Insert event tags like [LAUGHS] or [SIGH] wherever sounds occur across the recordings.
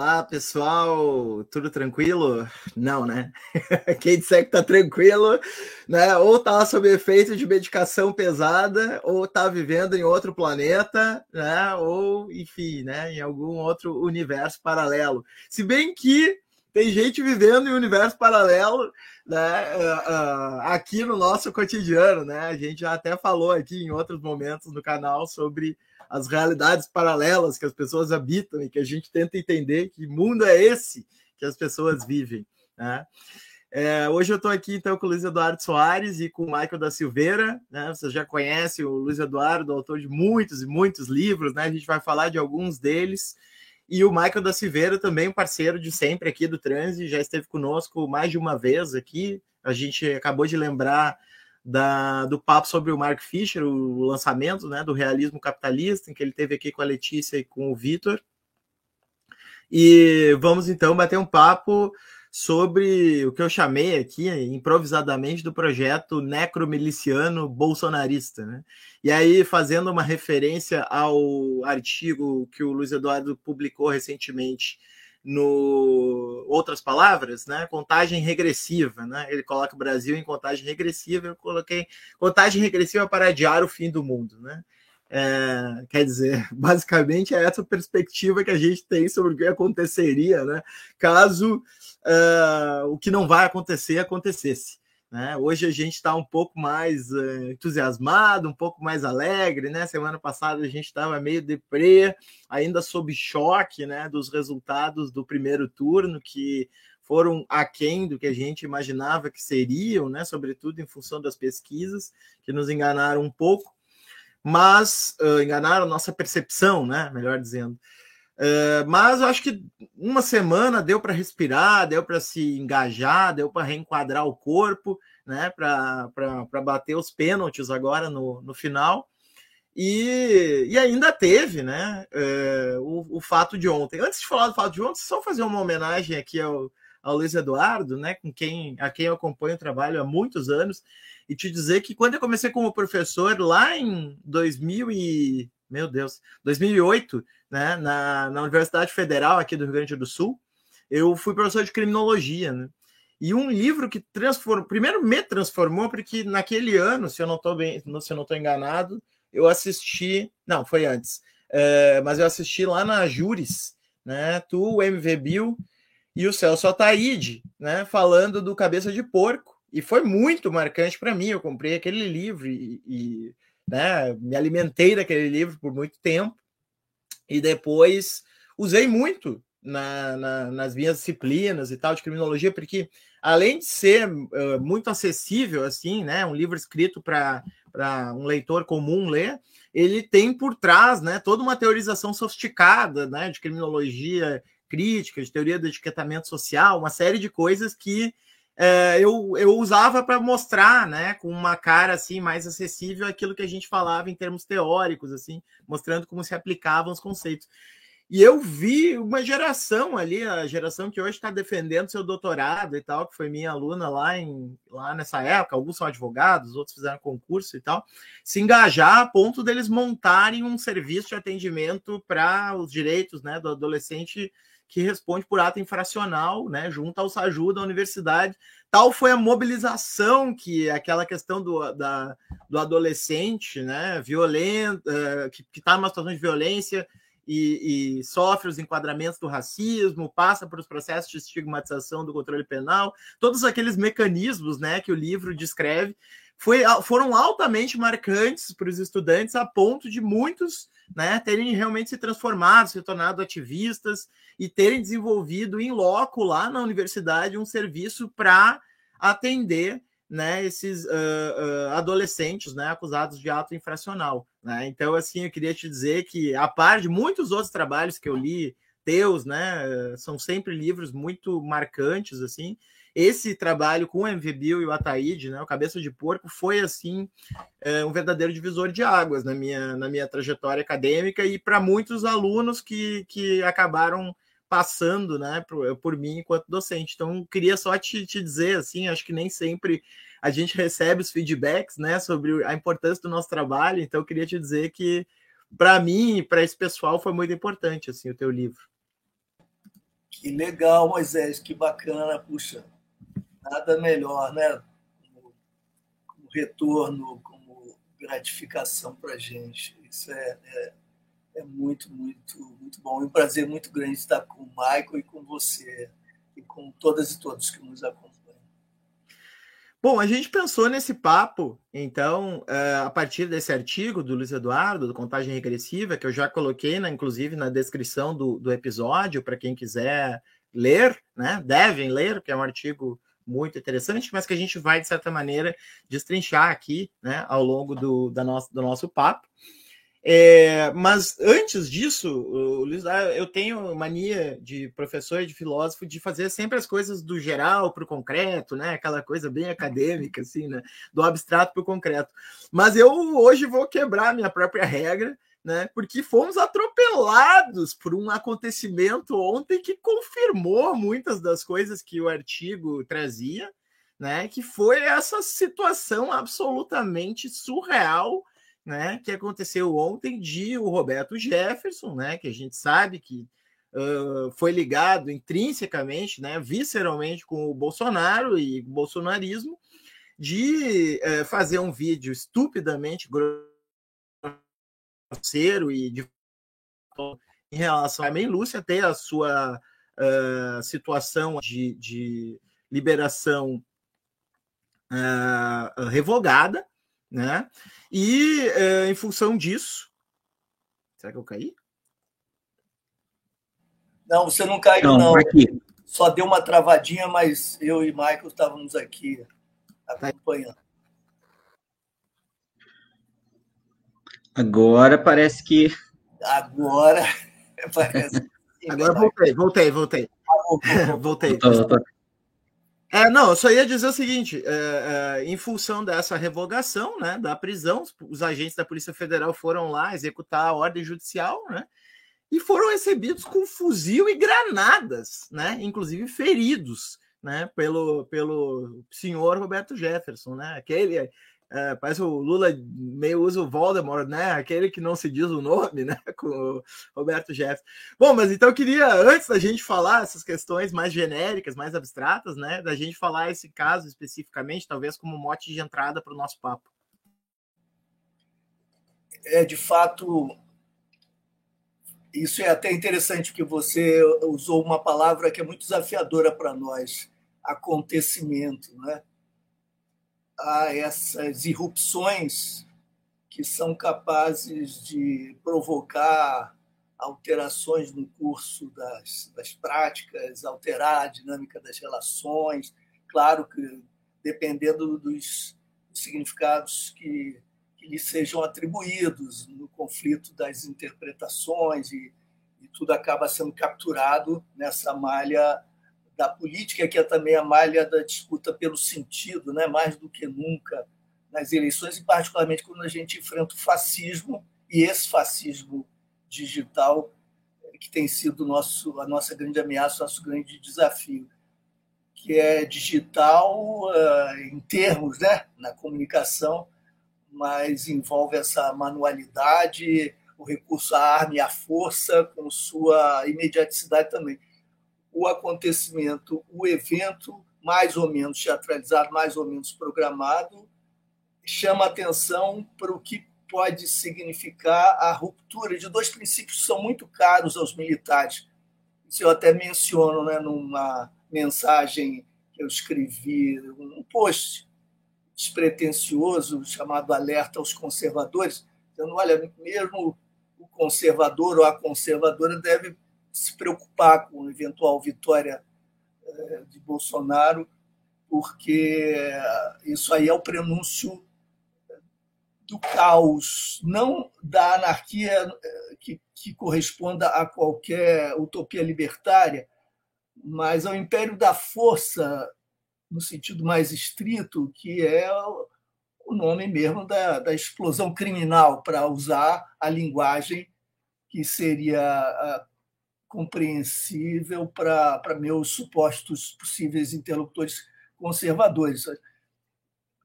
Olá, pessoal, tudo tranquilo? Não, né? [LAUGHS] Quem disser que tá tranquilo, né? Ou tá sob efeito de medicação pesada, ou tá vivendo em outro planeta, né? Ou, enfim, né? Em algum outro universo paralelo. Se bem que tem gente vivendo em um universo paralelo, né? Uh, uh, aqui no nosso cotidiano, né? A gente já até falou aqui em outros momentos do canal sobre as realidades paralelas que as pessoas habitam e que a gente tenta entender que mundo é esse que as pessoas vivem. Né? É, hoje eu estou aqui então com o Luiz Eduardo Soares e com o Michael da Silveira. Né? Você já conhece o Luiz Eduardo, autor de muitos e muitos livros, né? A gente vai falar de alguns deles. E o Michael da Silveira, também parceiro de sempre aqui do Transi, já esteve conosco mais de uma vez aqui. A gente acabou de lembrar da, do papo sobre o Mark Fisher, o lançamento né, do realismo capitalista, em que ele teve aqui com a Letícia e com o Vitor. E vamos então bater um papo sobre o que eu chamei aqui improvisadamente do projeto necromiliciano bolsonarista. Né? E aí, fazendo uma referência ao artigo que o Luiz Eduardo publicou recentemente no outras palavras, né? Contagem regressiva, né? Ele coloca o Brasil em contagem regressiva, eu coloquei contagem regressiva para adiar o fim do mundo, né? É, quer dizer, [LAUGHS] basicamente é essa perspectiva que a gente tem sobre o que aconteceria, né? Caso uh, o que não vai acontecer acontecesse. Né? Hoje a gente está um pouco mais uh, entusiasmado, um pouco mais alegre. Né? Semana passada a gente estava meio deprê, ainda sob choque né, dos resultados do primeiro turno, que foram aquém do que a gente imaginava que seriam, né? sobretudo em função das pesquisas, que nos enganaram um pouco, mas uh, enganaram nossa percepção, né? melhor dizendo. Uh, mas eu acho que uma semana deu para respirar, deu para se engajar, deu para reenquadrar o corpo, né? Para bater os pênaltis agora no, no final. E, e ainda teve né, uh, o, o fato de ontem. Antes de falar do fato de ontem, só fazer uma homenagem aqui ao, ao Luiz Eduardo, né, com quem, a quem eu acompanho o trabalho há muitos anos, e te dizer que quando eu comecei como professor lá em 2000 e, meu Deus, 2008, né, na, na Universidade Federal aqui do Rio Grande do Sul, eu fui professor de criminologia, né? E um livro que transformou, primeiro me transformou, porque naquele ano, se eu não estou bem, se eu não estou enganado, eu assisti, não, foi antes, é, mas eu assisti lá na Júris, né? Tu, o MV Bill e o Celso Ataíde, né? Falando do Cabeça de Porco, e foi muito marcante para mim. Eu comprei aquele livro e, e né, me alimentei daquele livro por muito tempo e depois usei muito na, na, nas minhas disciplinas e tal de criminologia, porque além de ser uh, muito acessível, assim, né, um livro escrito para um leitor comum ler, ele tem por trás, né, toda uma teorização sofisticada, né, de criminologia crítica, de teoria do etiquetamento social, uma série de coisas que eu, eu usava para mostrar, né, com uma cara assim mais acessível aquilo que a gente falava em termos teóricos, assim, mostrando como se aplicavam os conceitos. E eu vi uma geração ali, a geração que hoje está defendendo seu doutorado e tal, que foi minha aluna lá, em, lá nessa época, alguns são advogados, outros fizeram concurso e tal, se engajar a ponto deles montarem um serviço de atendimento para os direitos né, do adolescente que responde por ato infracional, né, junto ao SAJU da universidade. Tal foi a mobilização que aquela questão do, da, do adolescente, né, violento, uh, que está numa situação de violência e, e, sofre os enquadramentos do racismo, passa por os processos de estigmatização do controle penal, todos aqueles mecanismos, né, que o livro descreve, foi, foram altamente marcantes para os estudantes a ponto de muitos né, terem realmente se transformado, se tornado ativistas e terem desenvolvido em loco lá na universidade um serviço para atender né, esses uh, uh, adolescentes né, acusados de ato infracional. Né? Então, assim, eu queria te dizer que, a par de muitos outros trabalhos que eu li, teus, né, são sempre livros muito marcantes, assim, esse trabalho com o MV Bill e o Ataíde, né, o Cabeça de Porco, foi assim é, um verdadeiro divisor de águas na minha, na minha trajetória acadêmica e para muitos alunos que, que acabaram passando né, por, por mim enquanto docente. Então, queria só te, te dizer assim, acho que nem sempre a gente recebe os feedbacks né, sobre a importância do nosso trabalho, então queria te dizer que para mim e para esse pessoal foi muito importante assim o teu livro. Que legal, Moisés, que bacana, puxa, nada melhor, né? Como, como retorno, como gratificação para a gente. Isso é, é, é, muito, muito, muito bom. É um prazer muito grande estar com o Michael e com você, e com todas e todos que nos acompanham. Bom, a gente pensou nesse papo, então, eh, a partir desse artigo do Luiz Eduardo, do Contagem Regressiva, que eu já coloquei, na, inclusive, na descrição do, do episódio, para quem quiser ler, né? Devem ler, porque é um artigo muito interessante, mas que a gente vai, de certa maneira, destrinchar aqui, né, ao longo do, da nosso, do nosso papo. É, mas antes disso, Luiz, eu tenho mania de professor de filósofo de fazer sempre as coisas do geral para o concreto, né? Aquela coisa bem acadêmica, assim, né? Do abstrato para o concreto. Mas eu hoje vou quebrar minha própria regra, né? Porque fomos atropelados por um acontecimento ontem que confirmou muitas das coisas que o artigo trazia, né? Que foi essa situação absolutamente surreal né, que aconteceu ontem de o Roberto Jefferson, né, que a gente sabe que uh, foi ligado intrinsecamente, né, visceralmente com o Bolsonaro e o bolsonarismo, de uh, fazer um vídeo estupidamente grosseiro e de em relação a mim, Lúcia ter a sua uh, situação de, de liberação uh, revogada, né? E é, em função disso. Será que eu caí? Não, você não caiu, não. não. Aqui. Só deu uma travadinha, mas eu e Michael estávamos aqui acompanhando. Agora parece que. Agora [LAUGHS] parece. Agora voltei, voltei, voltei. Ah, [LAUGHS] voltei. voltei. É, não, eu só ia dizer o seguinte: é, é, em função dessa revogação né, da prisão, os agentes da Polícia Federal foram lá executar a ordem judicial, né? E foram recebidos com fuzil e granadas, né? Inclusive feridos, né? Pelo, pelo senhor Roberto Jefferson, né? Aquele é, parece o Lula meio usa o Voldemort, né? Aquele que não se diz o nome, [LAUGHS] né? Com o Roberto Jefferson. Bom, mas então eu queria, antes da gente falar essas questões mais genéricas, mais abstratas, né? Da gente falar esse caso especificamente, talvez como mote de entrada para o nosso papo. É, de fato, isso é até interessante que você usou uma palavra que é muito desafiadora para nós, acontecimento, né? A essas irrupções que são capazes de provocar alterações no curso das, das práticas, alterar a dinâmica das relações. Claro que dependendo dos significados que, que lhe sejam atribuídos no conflito das interpretações e, e tudo acaba sendo capturado nessa malha da política, que é também a malha da disputa pelo sentido, né? mais do que nunca nas eleições, e particularmente quando a gente enfrenta o fascismo, e esse fascismo digital, que tem sido nosso, a nossa grande ameaça, nosso grande desafio, que é digital uh, em termos né? na comunicação, mas envolve essa manualidade, o recurso à arma e à força, com sua imediaticidade também o acontecimento, o evento, mais ou menos teatralizado, mais ou menos programado, chama atenção para o que pode significar a ruptura de dois princípios que são muito caros aos militares. Isso eu até menciono né, numa mensagem que eu escrevi, um post despretensioso chamado Alerta aos Conservadores, dizendo: olha, mesmo o conservador ou a conservadora deve se preocupar com a eventual vitória eh, de Bolsonaro, porque isso aí é o prenúncio do caos, não da anarquia eh, que, que corresponda a qualquer utopia libertária, mas ao império da força, no sentido mais estrito, que é o nome mesmo da, da explosão criminal, para usar a linguagem que seria compreensível para meus supostos possíveis interlocutores conservadores.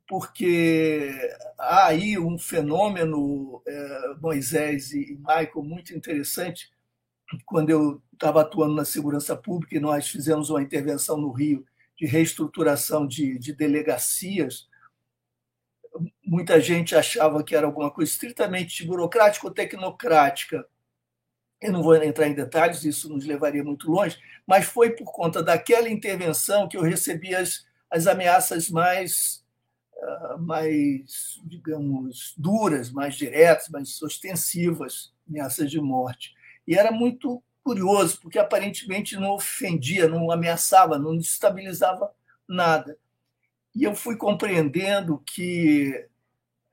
Porque há aí um fenômeno, é, Moisés e Michael, muito interessante, quando eu estava atuando na segurança pública e nós fizemos uma intervenção no Rio de reestruturação de, de delegacias. Muita gente achava que era alguma coisa estritamente burocrática ou tecnocrática. Eu não vou entrar em detalhes, isso nos levaria muito longe, mas foi por conta daquela intervenção que eu recebi as, as ameaças mais, uh, mais, digamos, duras, mais diretas, mais ostensivas, ameaças de morte. E era muito curioso, porque aparentemente não ofendia, não ameaçava, não desestabilizava nada. E eu fui compreendendo que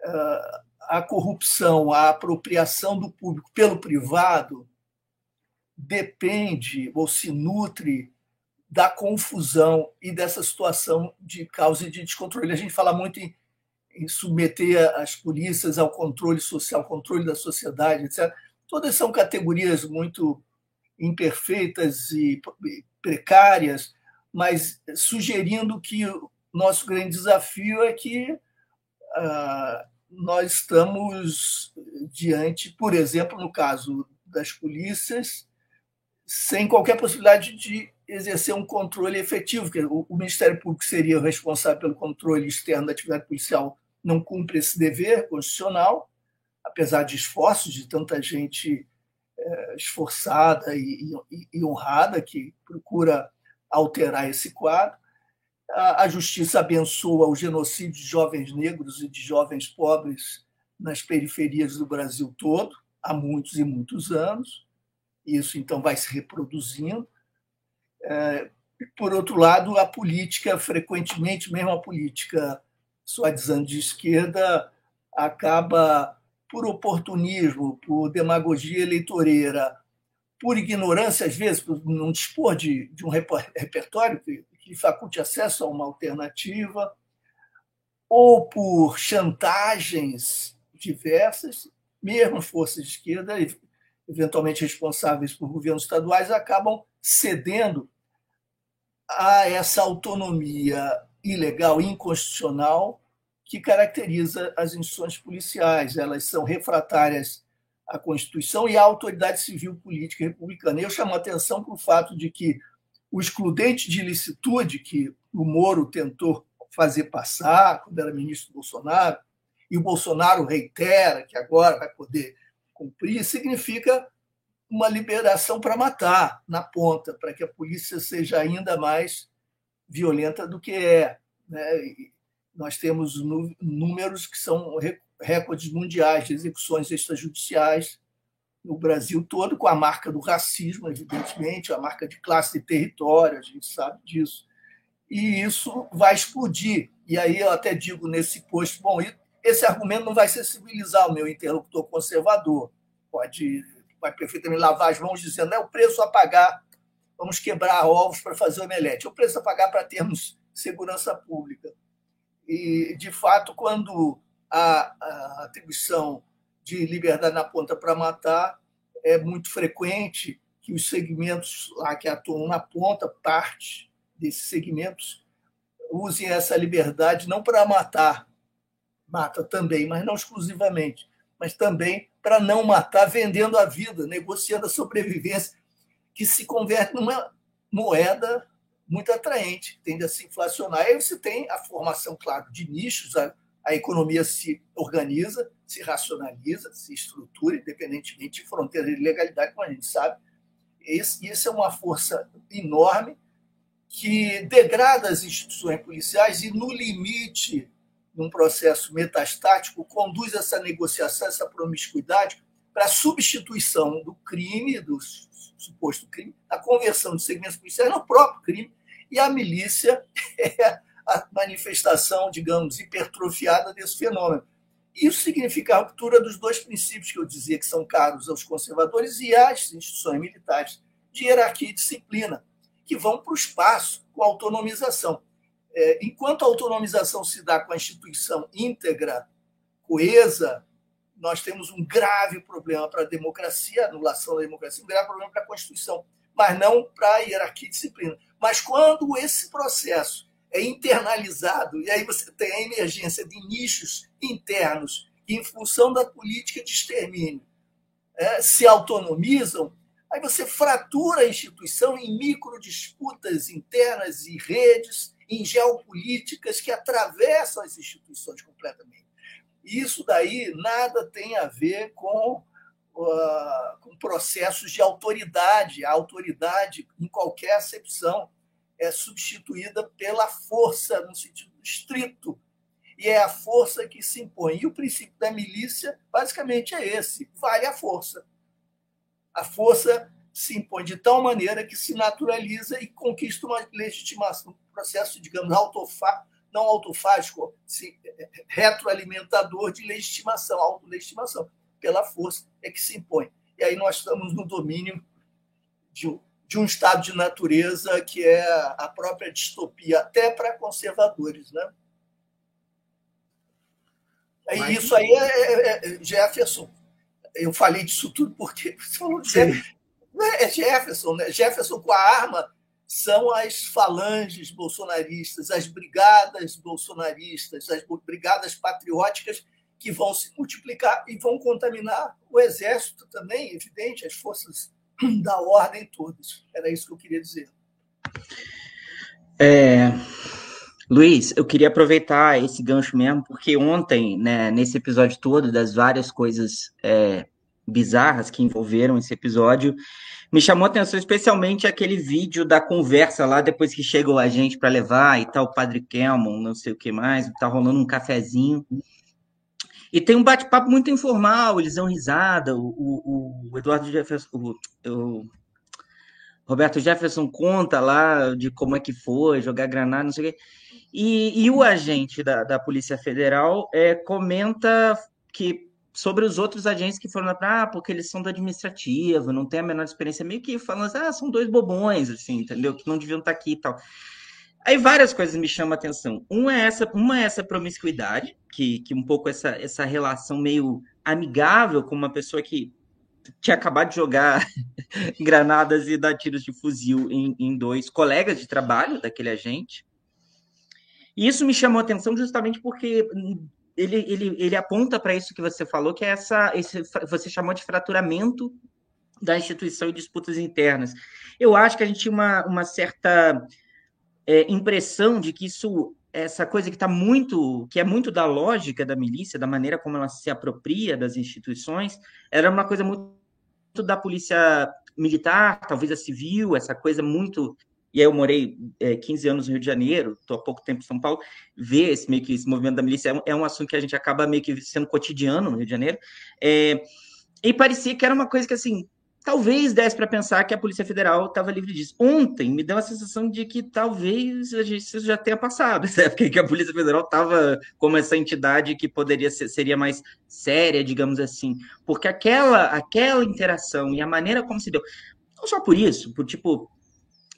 uh, a corrupção, a apropriação do público pelo privado depende ou se nutre da confusão e dessa situação de causa e de descontrole. A gente fala muito em, em submeter as polícias ao controle social, controle da sociedade, etc. Todas são categorias muito imperfeitas e precárias, mas sugerindo que o nosso grande desafio é que uh, nós estamos diante, por exemplo, no caso das polícias, sem qualquer possibilidade de exercer um controle efetivo. O Ministério Público seria responsável pelo controle externo da atividade policial, não cumpre esse dever constitucional, apesar de esforços de tanta gente é, esforçada e, e, e, honrada que procura alterar esse quadro. A, a justiça abençoa o genocídio de jovens negros e de jovens pobres nas periferias do Brasil todo, há muitos e muitos anos. Isso, então, vai se reproduzindo. É, por outro lado, a política, frequentemente, mesmo a política suadizando de esquerda, acaba por oportunismo, por demagogia eleitoreira, por ignorância, às vezes, por não dispor de, de um repertório que, que faculte acesso a uma alternativa, ou por chantagens diversas, mesmo forças de esquerda, eventualmente responsáveis por governos estaduais, acabam cedendo a essa autonomia ilegal, inconstitucional, que caracteriza as instituições policiais. Elas são refratárias à Constituição e à autoridade civil política republicana. Eu chamo a atenção para o fato de que o excludente de ilicitude que o Moro tentou fazer passar quando era ministro do Bolsonaro, e o Bolsonaro reitera que agora vai poder cumprir, significa uma liberação para matar na ponta, para que a polícia seja ainda mais violenta do que é. Né? nós temos números que são recordes mundiais de execuções extrajudiciais no Brasil todo, com a marca do racismo, evidentemente, a marca de classe e território, a gente sabe disso. E isso vai explodir. E aí eu até digo nesse post, bom, esse argumento não vai sensibilizar o meu interlocutor conservador. Pode, vai perfeitamente lavar as mãos dizendo é o preço a pagar, vamos quebrar ovos para fazer omelete. É o preço a pagar para termos segurança pública. E, de fato, quando a, a atribuição de liberdade na ponta para matar é muito frequente que os segmentos lá que atuam na ponta, parte desses segmentos, usem essa liberdade não para matar, mata também, mas não exclusivamente, mas também para não matar, vendendo a vida, negociando a sobrevivência, que se converte numa moeda muito atraente, tende a se inflacionar. Aí você tem a formação, claro, de nichos, a, a economia se organiza, se racionaliza, se estrutura, independentemente de fronteira de legalidade, como a gente sabe. Esse, isso é uma força enorme que degrada as instituições policiais e, no limite, num processo metastático, conduz essa negociação, essa promiscuidade para a substituição do crime, do suposto crime, a conversão de segmentos policiais no próprio crime e a milícia [LAUGHS] é a manifestação, digamos, hipertrofiada desse fenômeno. Isso significa a ruptura dos dois princípios que eu dizia que são caros aos conservadores e às instituições militares, de hierarquia e disciplina, que vão para o espaço com a autonomização. É, enquanto a autonomização se dá com a instituição íntegra, coesa, nós temos um grave problema para a democracia, anulação da democracia, um grave problema para a Constituição, mas não para a hierarquia e disciplina. Mas quando esse processo é internalizado, e aí você tem a emergência de nichos internos que, em função da política de extermínio, é, se autonomizam, Aí você fratura a instituição em micro disputas internas e redes, em geopolíticas que atravessam as instituições completamente. Isso daí nada tem a ver com, uh, com processos de autoridade. A autoridade, em qualquer acepção, é substituída pela força, no sentido estrito. E é a força que se impõe. E o princípio da milícia, basicamente, é esse: vale a força. A força se impõe de tal maneira que se naturaliza e conquista uma legitimação, um processo, digamos, autofá, não autofágico, se, retroalimentador de legitimação, autolegitimação. Pela força é que se impõe. E aí nós estamos no domínio de, de um estado de natureza que é a própria distopia, até para conservadores. Né? E isso aí é, é, é, Jefferson. Eu falei disso tudo porque [LAUGHS] você falou de Jefferson. É Jefferson, né? Jefferson com a arma são as falanges bolsonaristas, as brigadas bolsonaristas, as brigadas patrióticas que vão se multiplicar e vão contaminar o exército também, evidente, as forças [CLEARS THROAT] da ordem todas. Era isso que eu queria dizer. É, Luiz, eu queria aproveitar esse gancho mesmo, porque ontem, né, nesse episódio todo, das várias coisas é, bizarras que envolveram esse episódio, me chamou a atenção especialmente aquele vídeo da conversa lá, depois que chegou a gente para levar e tal, o Padre Kelmon, não sei o que mais, tá rolando um cafezinho. E tem um bate-papo muito informal, eles dão risada, o, o, o Eduardo Jefferson, o, o, Roberto Jefferson conta lá de como é que foi, jogar granada, não sei o quê. E, e o agente da, da Polícia Federal é, comenta que sobre os outros agentes que foram lá, ah, porque eles são do administrativo, não tem a menor experiência, meio que falando assim, ah, são dois bobões, assim, entendeu? Que não deviam estar aqui e tal. Aí várias coisas me chamam a atenção. Uma é essa, uma é essa promiscuidade, que, que um pouco essa, essa relação meio amigável com uma pessoa que tinha acabado de jogar [LAUGHS] granadas e dar tiros de fuzil em, em dois colegas de trabalho daquele agente. E isso me chamou a atenção justamente porque ele, ele, ele aponta para isso que você falou, que é essa, esse, você chamou de fraturamento da instituição e disputas internas. Eu acho que a gente tinha uma, uma certa é, impressão de que isso, essa coisa que está muito, que é muito da lógica da milícia, da maneira como ela se apropria das instituições, era uma coisa muito da polícia militar, talvez a civil, essa coisa muito e aí eu morei é, 15 anos no Rio de Janeiro, estou há pouco tempo em São Paulo, ver esse, meio que esse movimento da milícia é um, é um, assunto que a gente acaba meio que sendo cotidiano no Rio de Janeiro, é, e parecia que era uma coisa que, assim, talvez desse para pensar que a Polícia Federal estava livre disso. Ontem me deu a sensação de que talvez isso já tenha passado, [LAUGHS] essa época que a Polícia Federal estava como essa entidade que poderia ser, seria mais séria, digamos assim, porque aquela, aquela interação e a maneira como se deu, não só por isso, por tipo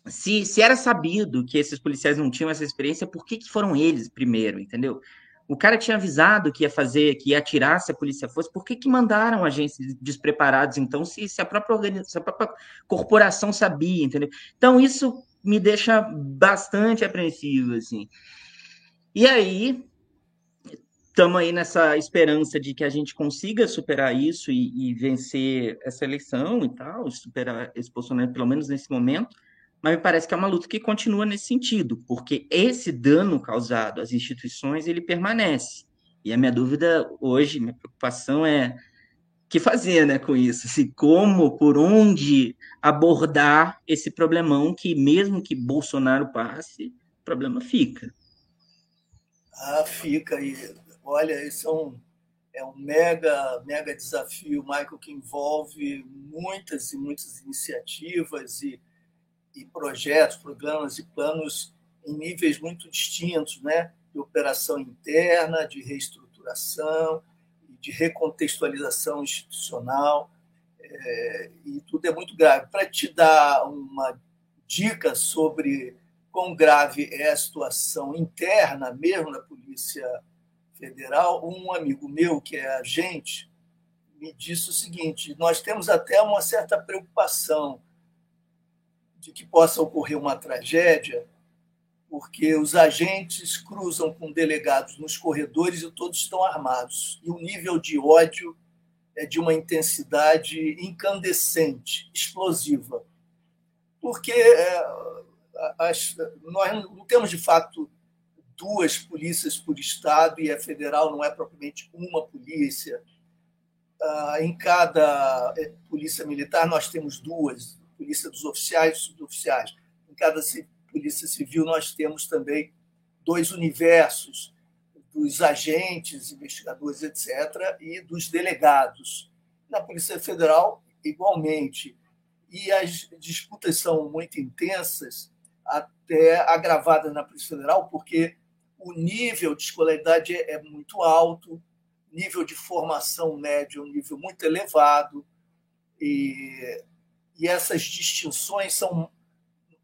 se, se era sabido que esses policiais não tinham essa experiência, por que, que foram eles primeiro, entendeu? O cara tinha avisado que ia fazer, que ia atirar se a polícia fosse, por que, que mandaram agentes despreparados, então, se, se, a própria se a própria corporação sabia, entendeu? Então, isso me deixa bastante apreensivo, assim. E aí, estamos aí nessa esperança de que a gente consiga superar isso e, e vencer essa eleição e tal, superar esse Bolsonaro, pelo menos nesse momento mas me parece que é uma luta que continua nesse sentido, porque esse dano causado às instituições ele permanece. E a minha dúvida hoje, minha preocupação é que fazer, né, com isso? Se como, por onde abordar esse problemão que mesmo que Bolsonaro passe, o problema fica. Ah, fica e olha, esse é um é um mega mega desafio, Michael, que envolve muitas e muitas iniciativas e e projetos, programas e planos em níveis muito distintos, né? de operação interna, de reestruturação, de recontextualização institucional, é, e tudo é muito grave. Para te dar uma dica sobre quão grave é a situação interna mesmo da Polícia Federal, um amigo meu, que é agente, me disse o seguinte: nós temos até uma certa preocupação de que possa ocorrer uma tragédia, porque os agentes cruzam com delegados nos corredores e todos estão armados. E o nível de ódio é de uma intensidade incandescente, explosiva. Porque é, as, nós não temos, de fato, duas polícias por estado e a federal não é propriamente uma polícia. Ah, em cada é, polícia militar nós temos duas, polícia dos oficiais e suboficiais. Em cada polícia civil nós temos também dois universos, dos agentes, investigadores, etc., e dos delegados. Na Polícia Federal, igualmente. E as disputas são muito intensas, até agravadas na Polícia Federal, porque o nível de escolaridade é muito alto, nível de formação médio é um nível muito elevado, e, e essas distinções são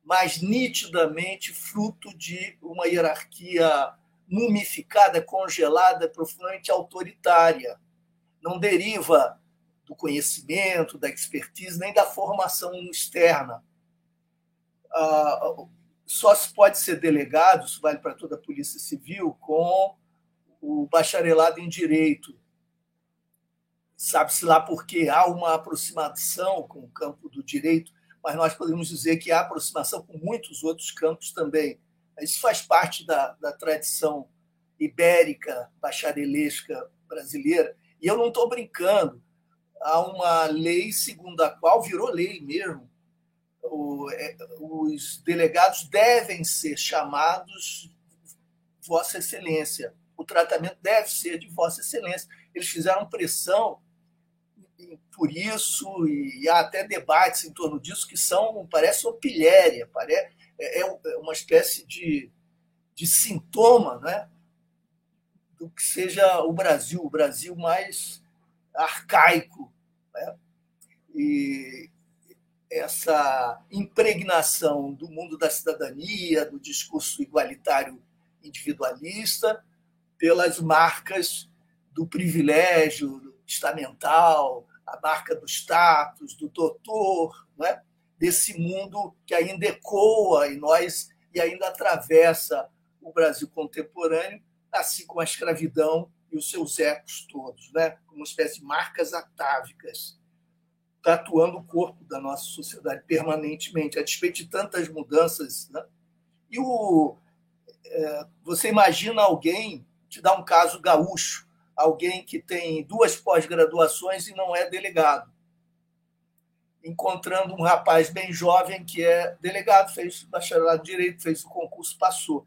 mais nitidamente fruto de uma hierarquia mumificada, congelada, profundamente autoritária. Não deriva do conhecimento, da expertise, nem da formação externa. Ah, só se pode ser delegado, isso vale para toda a Polícia Civil, com o bacharelado em Direito. Sabe-se lá porque há uma aproximação com o campo do direito, mas nós podemos dizer que há aproximação com muitos outros campos também. Isso faz parte da, da tradição ibérica, bacharelesca brasileira. E eu não estou brincando. Há uma lei segundo a qual virou lei mesmo. O, é, os delegados devem ser chamados Vossa Excelência. O tratamento deve ser de Vossa Excelência. Eles fizeram pressão por isso e há até debates em torno disso que são parece opilhéria, parece é, é uma espécie de, de sintoma né, do que seja o Brasil, o Brasil mais arcaico. Né? E essa impregnação do mundo da cidadania, do discurso igualitário individualista, pelas marcas do privilégio estamental, a marca do status, do doutor, né? desse mundo que ainda ecoa em nós e ainda atravessa o Brasil contemporâneo, assim como a escravidão e os seus ecos todos, né? como uma espécie de marcas atávicas, tatuando o corpo da nossa sociedade permanentemente, a despeito de tantas mudanças. Né? E o, é, você imagina alguém, te dá um caso gaúcho, alguém que tem duas pós-graduações e não é delegado encontrando um rapaz bem jovem que é delegado, fez bacharelado de direito, fez o concurso, passou.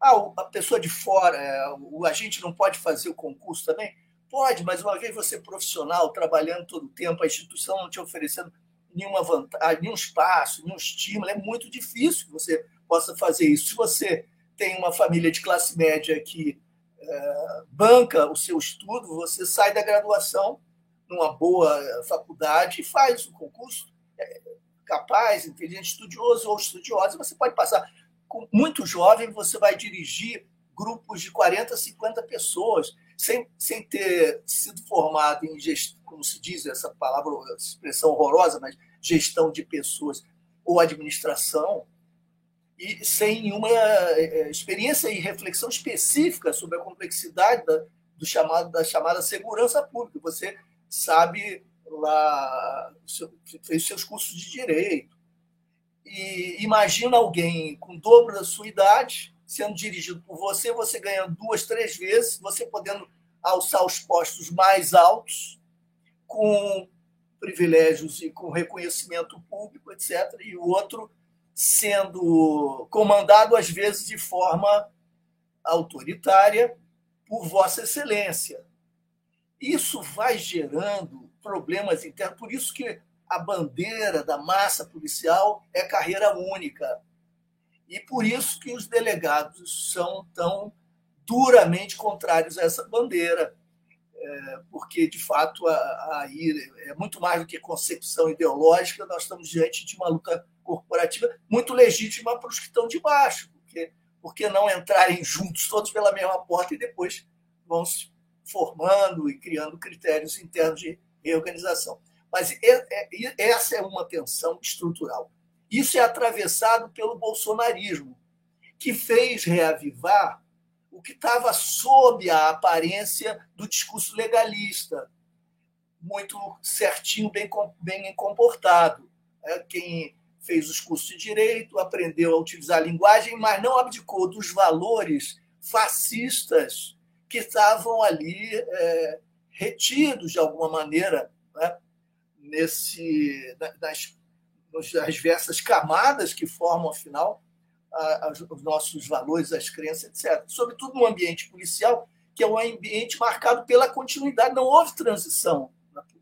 Ah, a pessoa de fora, é, o agente não pode fazer o concurso também? Pode, mas uma vez você profissional, trabalhando todo o tempo, a instituição não te oferecendo nenhuma vantagem, nenhum espaço, nenhum estímulo, é muito difícil que você possa fazer isso. Se você tem uma família de classe média que banca o seu estudo, você sai da graduação numa boa faculdade e faz o concurso é, capaz, inteligente, estudioso ou estudiosa, você pode passar. Com muito jovem, você vai dirigir grupos de 40, 50 pessoas, sem, sem ter sido formado em gestão, como se diz essa palavra, expressão horrorosa, mas gestão de pessoas ou administração, e sem nenhuma é, é, experiência e reflexão específica sobre a complexidade da, do chamado, da chamada segurança pública. Você sabe lá, fez seus cursos de direito. E imagina alguém com o dobro da sua idade sendo dirigido por você, você ganhando duas, três vezes, você podendo alçar os postos mais altos, com privilégios e com reconhecimento público, etc. E o outro sendo comandado, às vezes, de forma autoritária por Vossa Excelência. Isso vai gerando problemas internos, por isso que a bandeira da massa policial é carreira única. E por isso que os delegados são tão duramente contrários a essa bandeira, é, porque, de fato, aí é muito mais do que concepção ideológica, nós estamos diante de uma luta corporativa muito legítima para os que estão de baixo, porque por que não entrarem juntos, todos pela mesma porta, e depois vão se formando e criando critérios internos de reorganização. Mas é, essa é uma tensão estrutural. Isso é atravessado pelo bolsonarismo, que fez reavivar o que estava sob a aparência do discurso legalista. muito certinho, bem, bem comportado. É, quem fez os cursos de direito, aprendeu a utilizar a linguagem, mas não abdicou dos valores fascistas que estavam ali é, retidos de alguma maneira né, nesse nas, nas diversas camadas que formam afinal os nossos valores, as crenças, etc. Sobretudo no ambiente policial, que é um ambiente marcado pela continuidade, não houve transição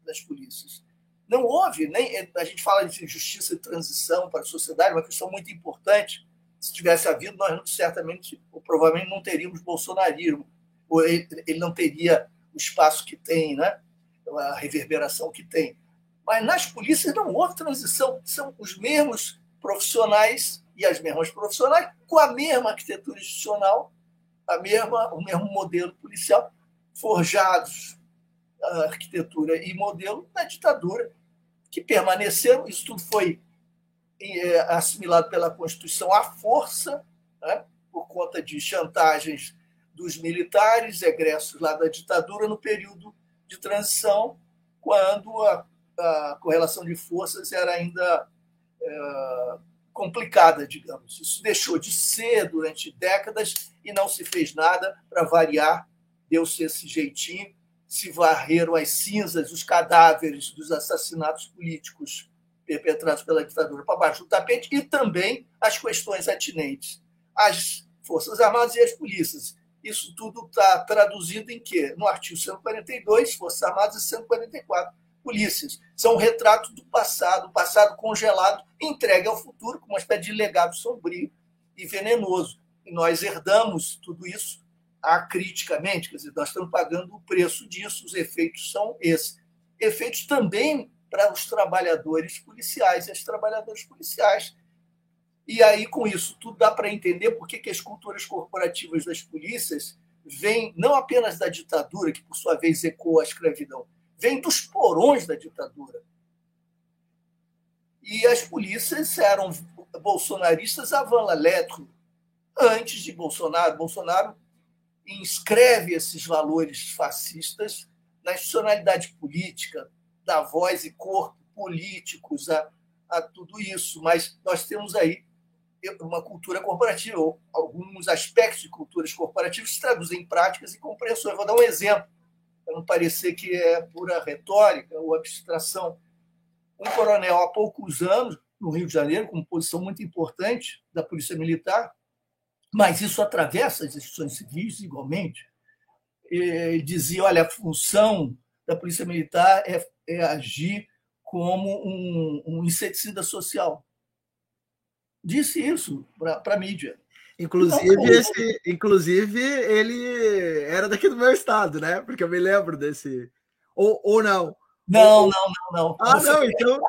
das polícias. Não houve, nem a gente fala de justiça e transição para a sociedade, uma questão muito importante. Se tivesse havido, nós certamente ou provavelmente não teríamos bolsonarismo, ou ele, ele não teria o espaço que tem, né? a reverberação que tem. Mas nas polícias não houve transição, são os mesmos profissionais e as mesmas profissionais com a mesma arquitetura institucional, a mesma, o mesmo modelo policial, forjados a arquitetura e modelo na ditadura, que permaneceram. Isso tudo foi é, assimilado pela Constituição à força, né, por conta de chantagens dos militares egressos lá da ditadura no período de transição, quando a, a correlação de forças era ainda é, complicada, digamos. Isso deixou de ser durante décadas e não se fez nada para variar, deu-se esse jeitinho se varreram as cinzas, os cadáveres dos assassinatos políticos perpetrados pela ditadura para baixo do tapete e também as questões atinentes às Forças Armadas e às polícias. Isso tudo está traduzido em quê? No artigo 142, Forças Armadas, e 144, polícias. São um retrato do passado, passado congelado, entregue ao futuro, com uma espécie de legado sombrio e venenoso. E nós herdamos tudo isso acriticamente, quer dizer, nós estamos pagando o preço disso, os efeitos são esses. Efeitos também para os trabalhadores policiais e as trabalhadoras policiais. E aí, com isso, tudo dá para entender por que as culturas corporativas das polícias vêm não apenas da ditadura, que por sua vez ecoa a escravidão, vêm dos porões da ditadura. E as polícias eram bolsonaristas à van lettre antes de Bolsonaro. Bolsonaro inscreve esses valores fascistas na institucionalidade política, da voz e corpo políticos a, a tudo isso. Mas nós temos aí uma cultura corporativa, ou alguns aspectos de culturas corporativas se traduzem em práticas e compreensões. Vou dar um exemplo, para não parecer que é pura retórica ou abstração. Um coronel, há poucos anos, no Rio de Janeiro, com posição muito importante da Polícia Militar, mas isso atravessa as instituições civis igualmente. Dizia: olha, a função da Polícia Militar é, é agir como um, um, inseticida social. Disse isso para a mídia. Inclusive, então, esse, inclusive, ele era daqui do meu estado, né? Porque eu me lembro desse. Ou, ou não? Não, não, não, não. Ah, Você... não, [LAUGHS] então.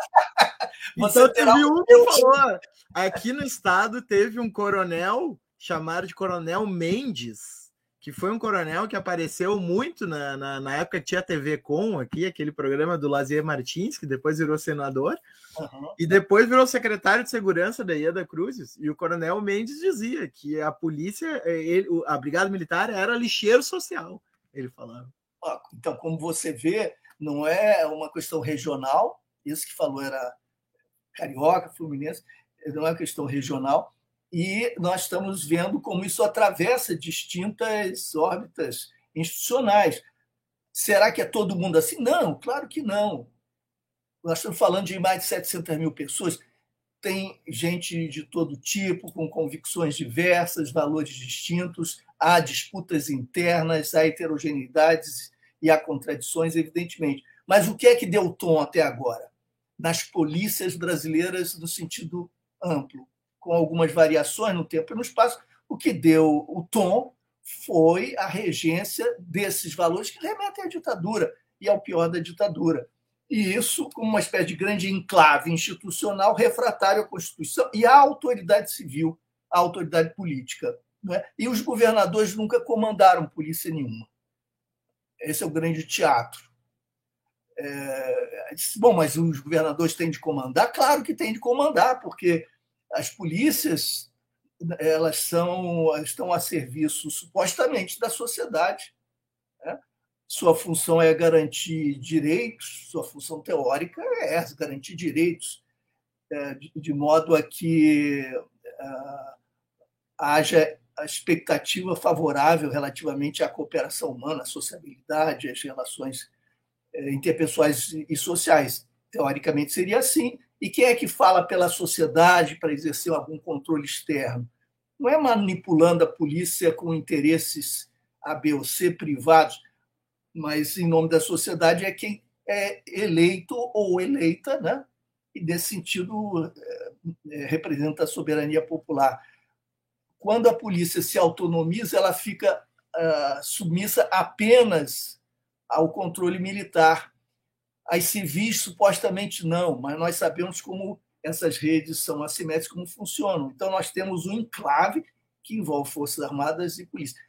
então teve um que falou. Aqui no estado teve um coronel chamaram de Coronel Mendes, que foi um coronel que apareceu muito na, na, na, época que tinha TV Com aqui, aquele programa do Lazier Martins, que depois virou senador, uhum. e depois virou secretário de segurança da Ieda Cruzes. E o Coronel Mendes dizia que a polícia, eh, ele, a Brigada Militar era lixeiro social, ele falava. Então, como você vê, não é uma questão regional, isso que falou era carioca, fluminense, não é uma questão regional, e nós estamos vendo como isso atravessa distintas órbitas institucionais. Será que é todo mundo assim? Não, claro que não. Nós estamos falando de mais de 700 mil pessoas. Tem gente de todo tipo, com convicções diversas, valores distintos, há disputas internas, há heterogeneidades e há contradições, evidentemente. Mas o que é que deu tom até agora? Nas polícias brasileiras, no sentido amplo com algumas variações no tempo e no espaço, o que deu o tom foi a regência desses valores que remetem à ditadura e ao pior da ditadura. E isso como uma espécie de grande enclave institucional refratário à Constituição e à autoridade civil, à autoridade política. É? E os governadores nunca comandaram polícia nenhuma. Esse é o grande teatro. É... Bom, mas os governadores têm de comandar? Claro que têm de comandar, porque as polícias elas são estão a serviço supostamente da sociedade, né? sua função é garantir direitos, sua função teórica é essa, garantir direitos, é, de, modo a que uh, haja a expectativa favorável relativamente à cooperação humana, à sociabilidade, às relações é, interpessoais e sociais. Teoricamente seria assim. E quem é que fala pela sociedade para exercer algum controle externo? Não é manipulando a polícia com interesses A, B ou C privados, mas em nome da sociedade é quem é eleito ou eleita, né? e nesse sentido é, é, representa a soberania popular. Quando a polícia se autonomiza, ela fica uh, submissa apenas ao controle militar. As civis, supostamente, não, mas nós sabemos como essas redes são assimétricas, como funcionam. Então, nós temos um enclave que envolve Forças Armadas e Polícia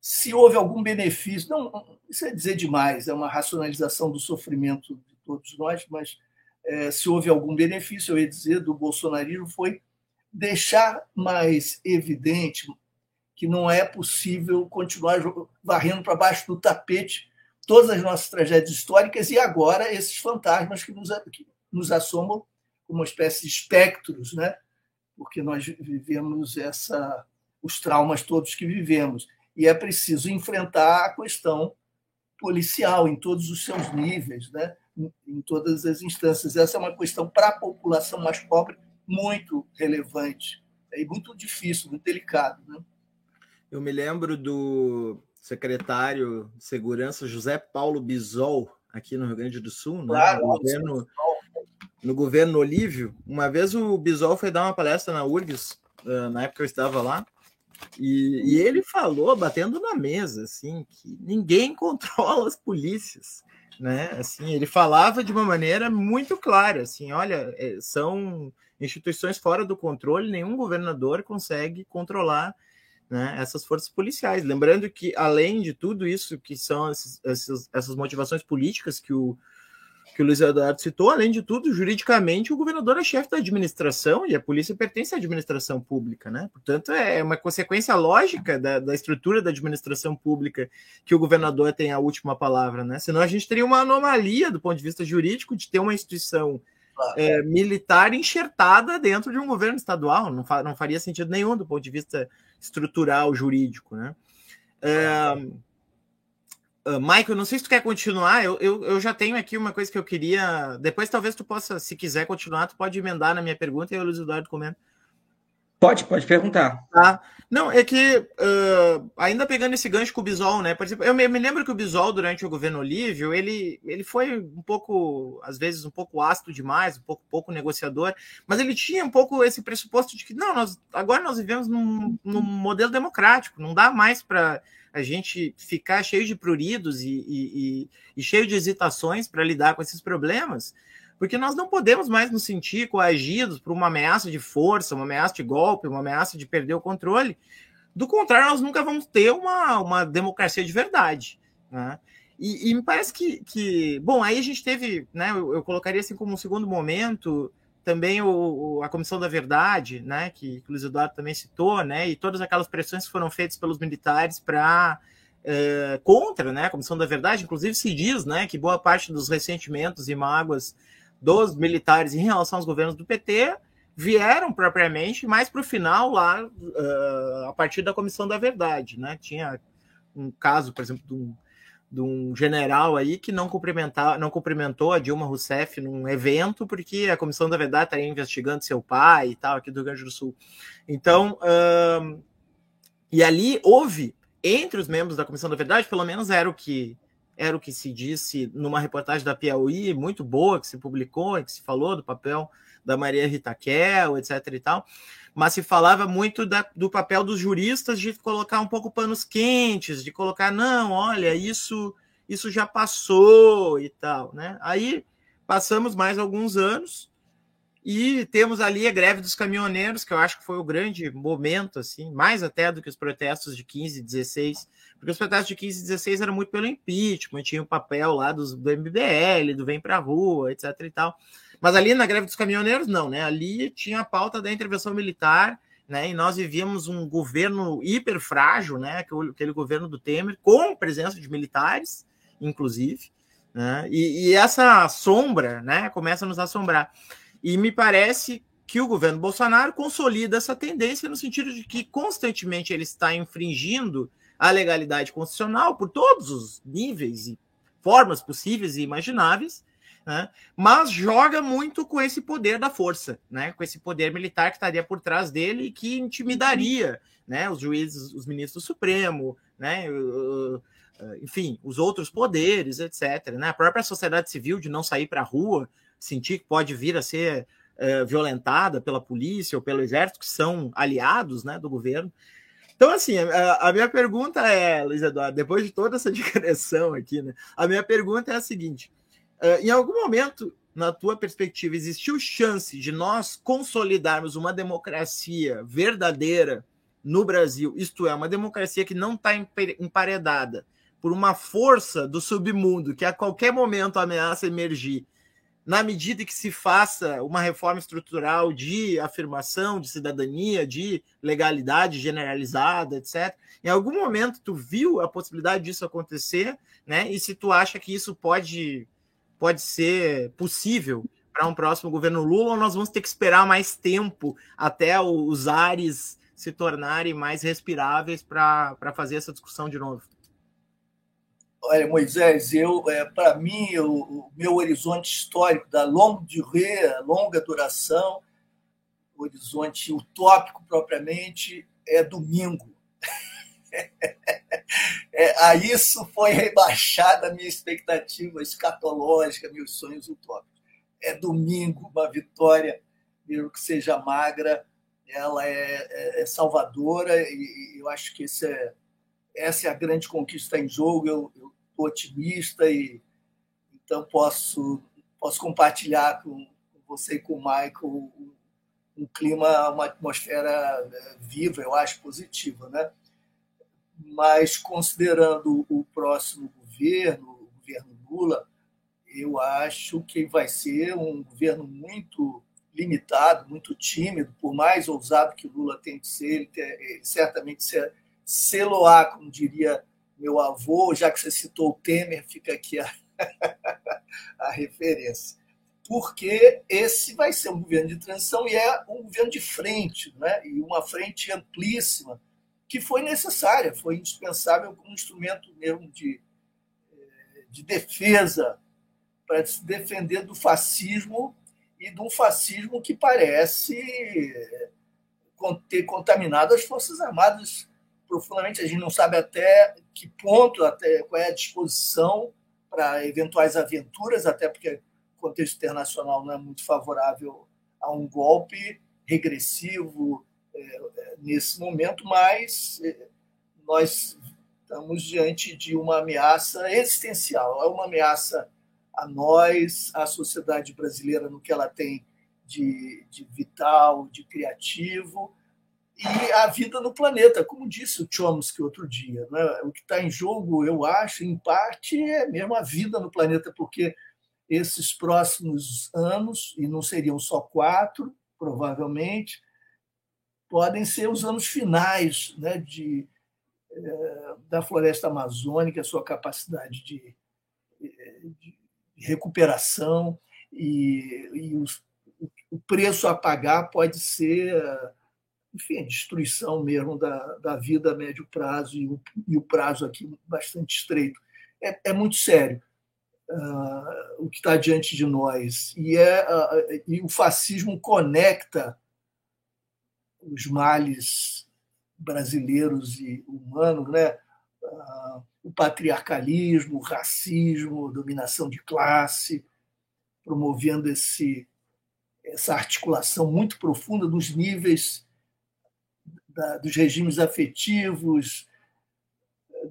se houve algum benefício, não, isso é dizer demais, é uma racionalização do sofrimento de todos nós, mas é, se houve algum benefício, eu ia dizer, do bolsonarismo foi deixar mais evidente que não é possível continuar varrendo para baixo do tapete todas as nossas tragédias históricas e agora esses fantasmas que nos, que nos assomam como uma espécie de espectros, né? porque nós vivemos essa, os traumas todos que vivemos e é preciso enfrentar a questão policial em todos os seus níveis, né? em todas as instâncias. Essa é uma questão para a população mais pobre muito relevante e muito difícil, muito delicado. Né? Eu me lembro do secretário de Segurança José Paulo Bisol, aqui no Rio Grande do Sul, claro, né? no, governo, no governo Olívio. Uma vez o Bisol foi dar uma palestra na URGS, na época eu estava lá, e, e, ele falou, batendo na mesa, assim, que ninguém [LAUGHS] controla as polícias, né? Assim, ele falava de uma maneira muito clara, assim, olha, é, são instituições fora do controle, nenhum governador consegue controlar né, essas forças policiais. Lembrando que, além de tudo isso, que são esses, essas, essas motivações políticas que o, que o Luiz Eduardo citou, além de tudo, juridicamente, o governador é chefe da administração e a polícia pertence à administração pública, né? Portanto, é uma consequência lógica da, da estrutura da administração pública que o governador tem a última palavra, né? Senão a gente teria uma anomalia do ponto de vista jurídico de ter uma instituição é, militar enxertada dentro de um governo estadual. Não, fa não faria sentido nenhum do ponto de vista estrutural, jurídico, né? Uh, Michael, não sei se tu quer continuar. Eu, eu, eu, já tenho aqui uma coisa que eu queria. Depois, talvez tu possa, se quiser continuar, tu pode emendar na minha pergunta e o Luiz Eduardo comenta. Pode, pode perguntar. Tá. Não, é que uh, ainda pegando esse gancho com o Bisol, né? Por exemplo, eu me, lembro que o Bisol, durante o governo Olívio, ele, ele foi um pouco, às vezes, um pouco ácido demais, um pouco, pouco negociador, mas ele tinha um pouco esse pressuposto de que, não, nós, agora nós vivemos num, num modelo democrático, não dá mais para a gente ficar cheio de pruridos e, e, e, e cheio de hesitações para lidar com esses problemas, porque nós não podemos mais nos sentir coagidos por uma ameaça de força, uma ameaça de golpe, uma ameaça de perder o controle. Do contrário, nós nunca vamos ter uma, uma democracia de verdade. Né? E, e, me parece que, que, bom, aí a gente teve, né, eu, eu colocaria assim como um segundo momento, também o, a Comissão da Verdade, né, que, o Luiz Eduardo também citou, né, e todas aquelas pressões que foram feitas pelos militares para é, contra, né, a Comissão da Verdade, inclusive se diz, né, que boa parte dos ressentimentos e mágoas dos militares em relação aos governos do PT vieram propriamente mais para o final lá uh, a partir da Comissão da Verdade, né, tinha um caso, por exemplo, de um de um general aí que não cumprimentar, não cumprimentou a Dilma Rousseff num evento porque a Comissão da Verdade estaria investigando seu pai e tal aqui do Rio Grande do Sul. Então, um, e ali houve entre os membros da Comissão da Verdade, pelo menos era o que era o que se disse numa reportagem da Piauí muito boa que se publicou, que se falou do papel da Maria Rita Kel, etc e tal mas se falava muito da, do papel dos juristas de colocar um pouco panos quentes, de colocar, não, olha, isso isso já passou e tal, né? Aí passamos mais alguns anos e temos ali a greve dos caminhoneiros, que eu acho que foi o grande momento, assim, mais até do que os protestos de 15 e 16, porque os protestos de 15 e 16 eram muito pelo impeachment, tinha o papel lá dos, do MBL, do Vem Pra Rua, etc e tal. Mas ali na greve dos caminhoneiros, não, né? Ali tinha a pauta da intervenção militar, né? E nós vivíamos um governo hiper frágil, né? Aquele governo do Temer, com presença de militares, inclusive, né? e, e essa sombra né, começa a nos assombrar. E me parece que o governo Bolsonaro consolida essa tendência no sentido de que constantemente ele está infringindo a legalidade constitucional por todos os níveis e formas possíveis e imagináveis, né? mas joga muito com esse poder da força, né? com esse poder militar que estaria por trás dele e que intimidaria né? os juízes, os ministros do Supremo, né? enfim, os outros poderes, etc. Né? A própria sociedade civil de não sair para a rua, sentir que pode vir a ser uh, violentada pela polícia ou pelo exército, que são aliados né, do governo. Então, assim, a, a, minha pergunta é, Luiz Eduardo, depois de toda essa [LAUGHS] digressão aqui, né, a minha pergunta é a seguinte: uh, em algum momento, na tua perspectiva, existiu chance de nós consolidarmos uma democracia verdadeira no Brasil, isto é, uma democracia que não está emparedada por uma força do submundo que a qualquer momento ameaça emergir, na medida que se faça uma reforma estrutural de afirmação de cidadania, de legalidade generalizada, etc. Em algum momento tu viu a possibilidade disso acontecer, né? E se tu acha que isso pode pode ser possível para um próximo governo Lula, ou nós vamos ter que esperar mais tempo até os ares se tornarem mais respiráveis para fazer essa discussão de novo? Olha, Moisés, eu, é, para mim, o, o, meu horizonte histórico da longa durée, longa duração, horizonte utópico propriamente, é domingo. [LAUGHS] é, a isso foi rebaixada a minha expectativa escatológica, meus sonhos utópicos. É domingo, uma vitória, mesmo que seja magra, ela é, é, é salvadora e, e, eu acho que esse é, essa é a grande conquista em jogo. Eu, eu otimista e então posso posso compartilhar com você e com o Michael um, clima, uma atmosfera é, viva, eu acho positiva, né? Mas considerando o próximo governo, o governo Lula, eu acho que vai ser um governo muito limitado, muito tímido, por mais ousado que Lula tem de ser, ele, certamente se, seloar, como diria meu avô, já que você citou o Temer, fica aqui a, [LAUGHS] a referência. Porque esse vai ser um governo de transição e é um governo de frente, né? e uma frente amplíssima, que foi necessária, foi indispensável como instrumento mesmo de, eh, de defesa, para se defender do fascismo e de um fascismo que parece eh, ter contaminado as Forças Armadas profundamente. A gente não sabe até que ponto, até qual é a disposição para eventuais aventuras, até porque o contexto internacional não é muito favorável a um golpe regressivo é, é nesse momento, mas é, nós estamos diante de uma ameaça existencial, é uma ameaça a nós, à sociedade brasileira, no que ela tem de, de vital, de criativo, e a vida no planeta, como disse o Chomsky outro dia. Né? O que está em jogo, eu acho, em parte, é mesmo a vida no planeta, porque esses próximos anos, e não seriam só quatro, provavelmente, podem ser os anos finais né, de, é, da floresta amazônica, sua capacidade de, de recuperação, e, e os, o preço a pagar pode ser enfim, destruição mesmo da, da vida a médio prazo e o, e o prazo aqui bastante estreito. É, é muito sério uh, o que está diante de nós. E, é, uh, e o fascismo conecta os males brasileiros e humanos, né? Uh, o patriarcalismo, o racismo, a dominação de classe, promovendo esse, essa articulação muito profunda dos níveis da, dos regimes afetivos,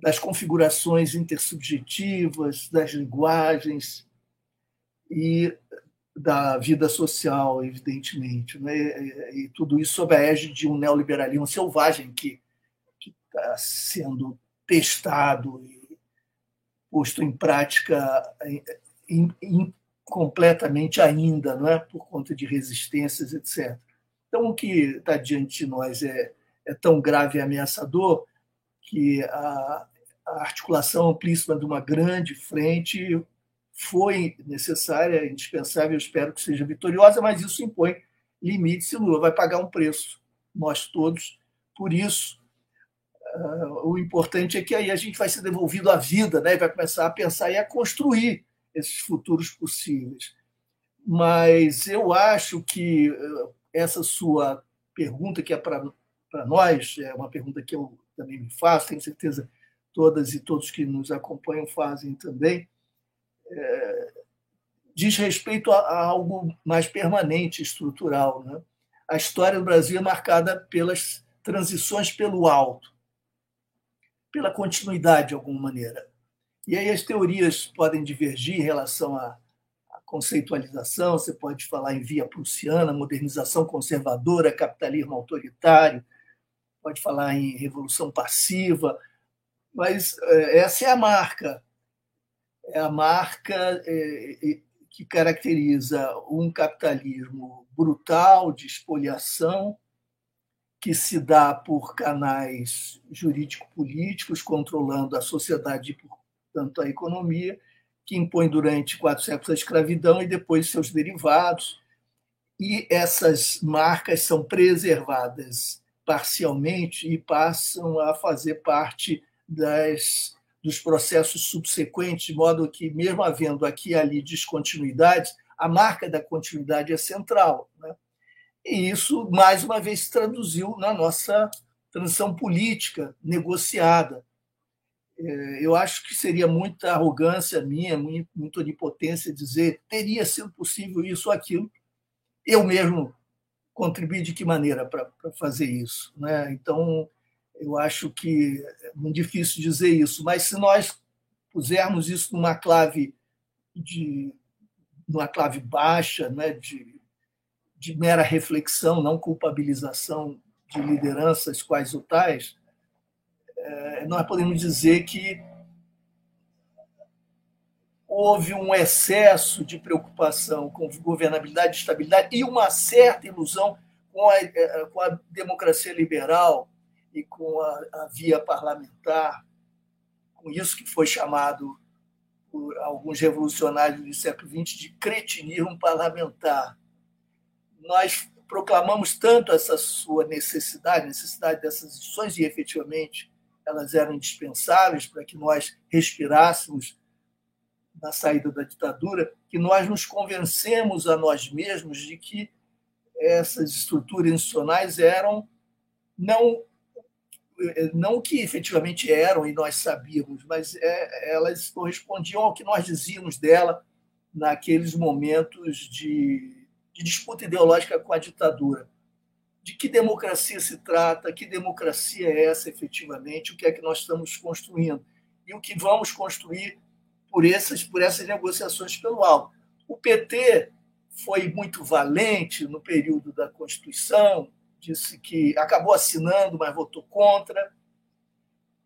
das configurações intersubjetivas, das linguagens e da vida social, evidentemente. Né? E tudo isso sob a égide de um neoliberalismo selvagem que está sendo testado e posto em prática incompletamente ainda, não é? por conta de resistências, etc. Então, o que está diante de nós é é tão grave e ameaçador que a, a articulação amplíssima de uma grande frente foi necessária, indispensável, eu espero que seja vitoriosa, mas isso impõe limites e Lula vai pagar um preço, nós todos, por isso. Uh, o importante é que aí a gente vai ser devolvido à vida, né? Vai começar a pensar e a construir esses futuros possíveis. Mas eu acho que uh, essa sua pergunta, que é para nós, é uma pergunta que eu também me faço, tenho certeza todas e todos que nos acompanham fazem também, é, diz respeito a, a, algo mais permanente, estrutural. Né? A história do Brasil é marcada pelas transições pelo alto, pela continuidade, de alguma maneira. E aí as teorias podem divergir em relação à conceitualização, você pode falar em via prussiana, modernização conservadora, capitalismo autoritário, pode falar em revolução passiva, mas é, essa é a marca. É a marca é, que caracteriza um capitalismo brutal de espoliação que se dá por canais jurídico-políticos controlando a sociedade e, portanto, a economia, que impõe durante quatro séculos a escravidão e depois seus derivados. E essas marcas são preservadas parcialmente e passam a fazer parte das, dos processos subsequentes, de modo que, mesmo havendo aqui e ali descontinuidades, a marca da continuidade é central. Né? E isso, mais uma vez, se traduziu na nossa transição política negociada. É, eu acho que seria muita arrogância minha, muita onipotência dizer teria sido possível isso ou aquilo. Eu mesmo contribuí de que maneira para fazer isso? Né? Então, eu acho que é muito difícil dizer isso, mas se nós pusermos isso numa clave de numa clave baixa, né, de, de mera reflexão, não culpabilização de lideranças quais ou tais, é, nós podemos dizer que houve um excesso de preocupação com governabilidade e estabilidade e uma certa ilusão com a, é, com a democracia liberal e com a, a via parlamentar, com isso que foi chamado por alguns revolucionários do século XX de cretinismo parlamentar. Nós proclamamos tanto essa sua necessidade, necessidade dessas instituições, e efetivamente elas eram indispensáveis para que nós respirássemos na saída da ditadura, que nós nos convencemos a nós mesmos de que essas estruturas institucionais eram não não que efetivamente eram e nós sabíamos, mas é, elas correspondiam ao que nós dizíamos dela naqueles momentos de, de, disputa ideológica com a ditadura. De que democracia se trata, que democracia é essa efetivamente, o que é que nós estamos construindo e o que vamos construir por essas, por essas negociações pelo alto. O PT foi muito valente no período da Constituição, disse que acabou assinando, mas votou contra,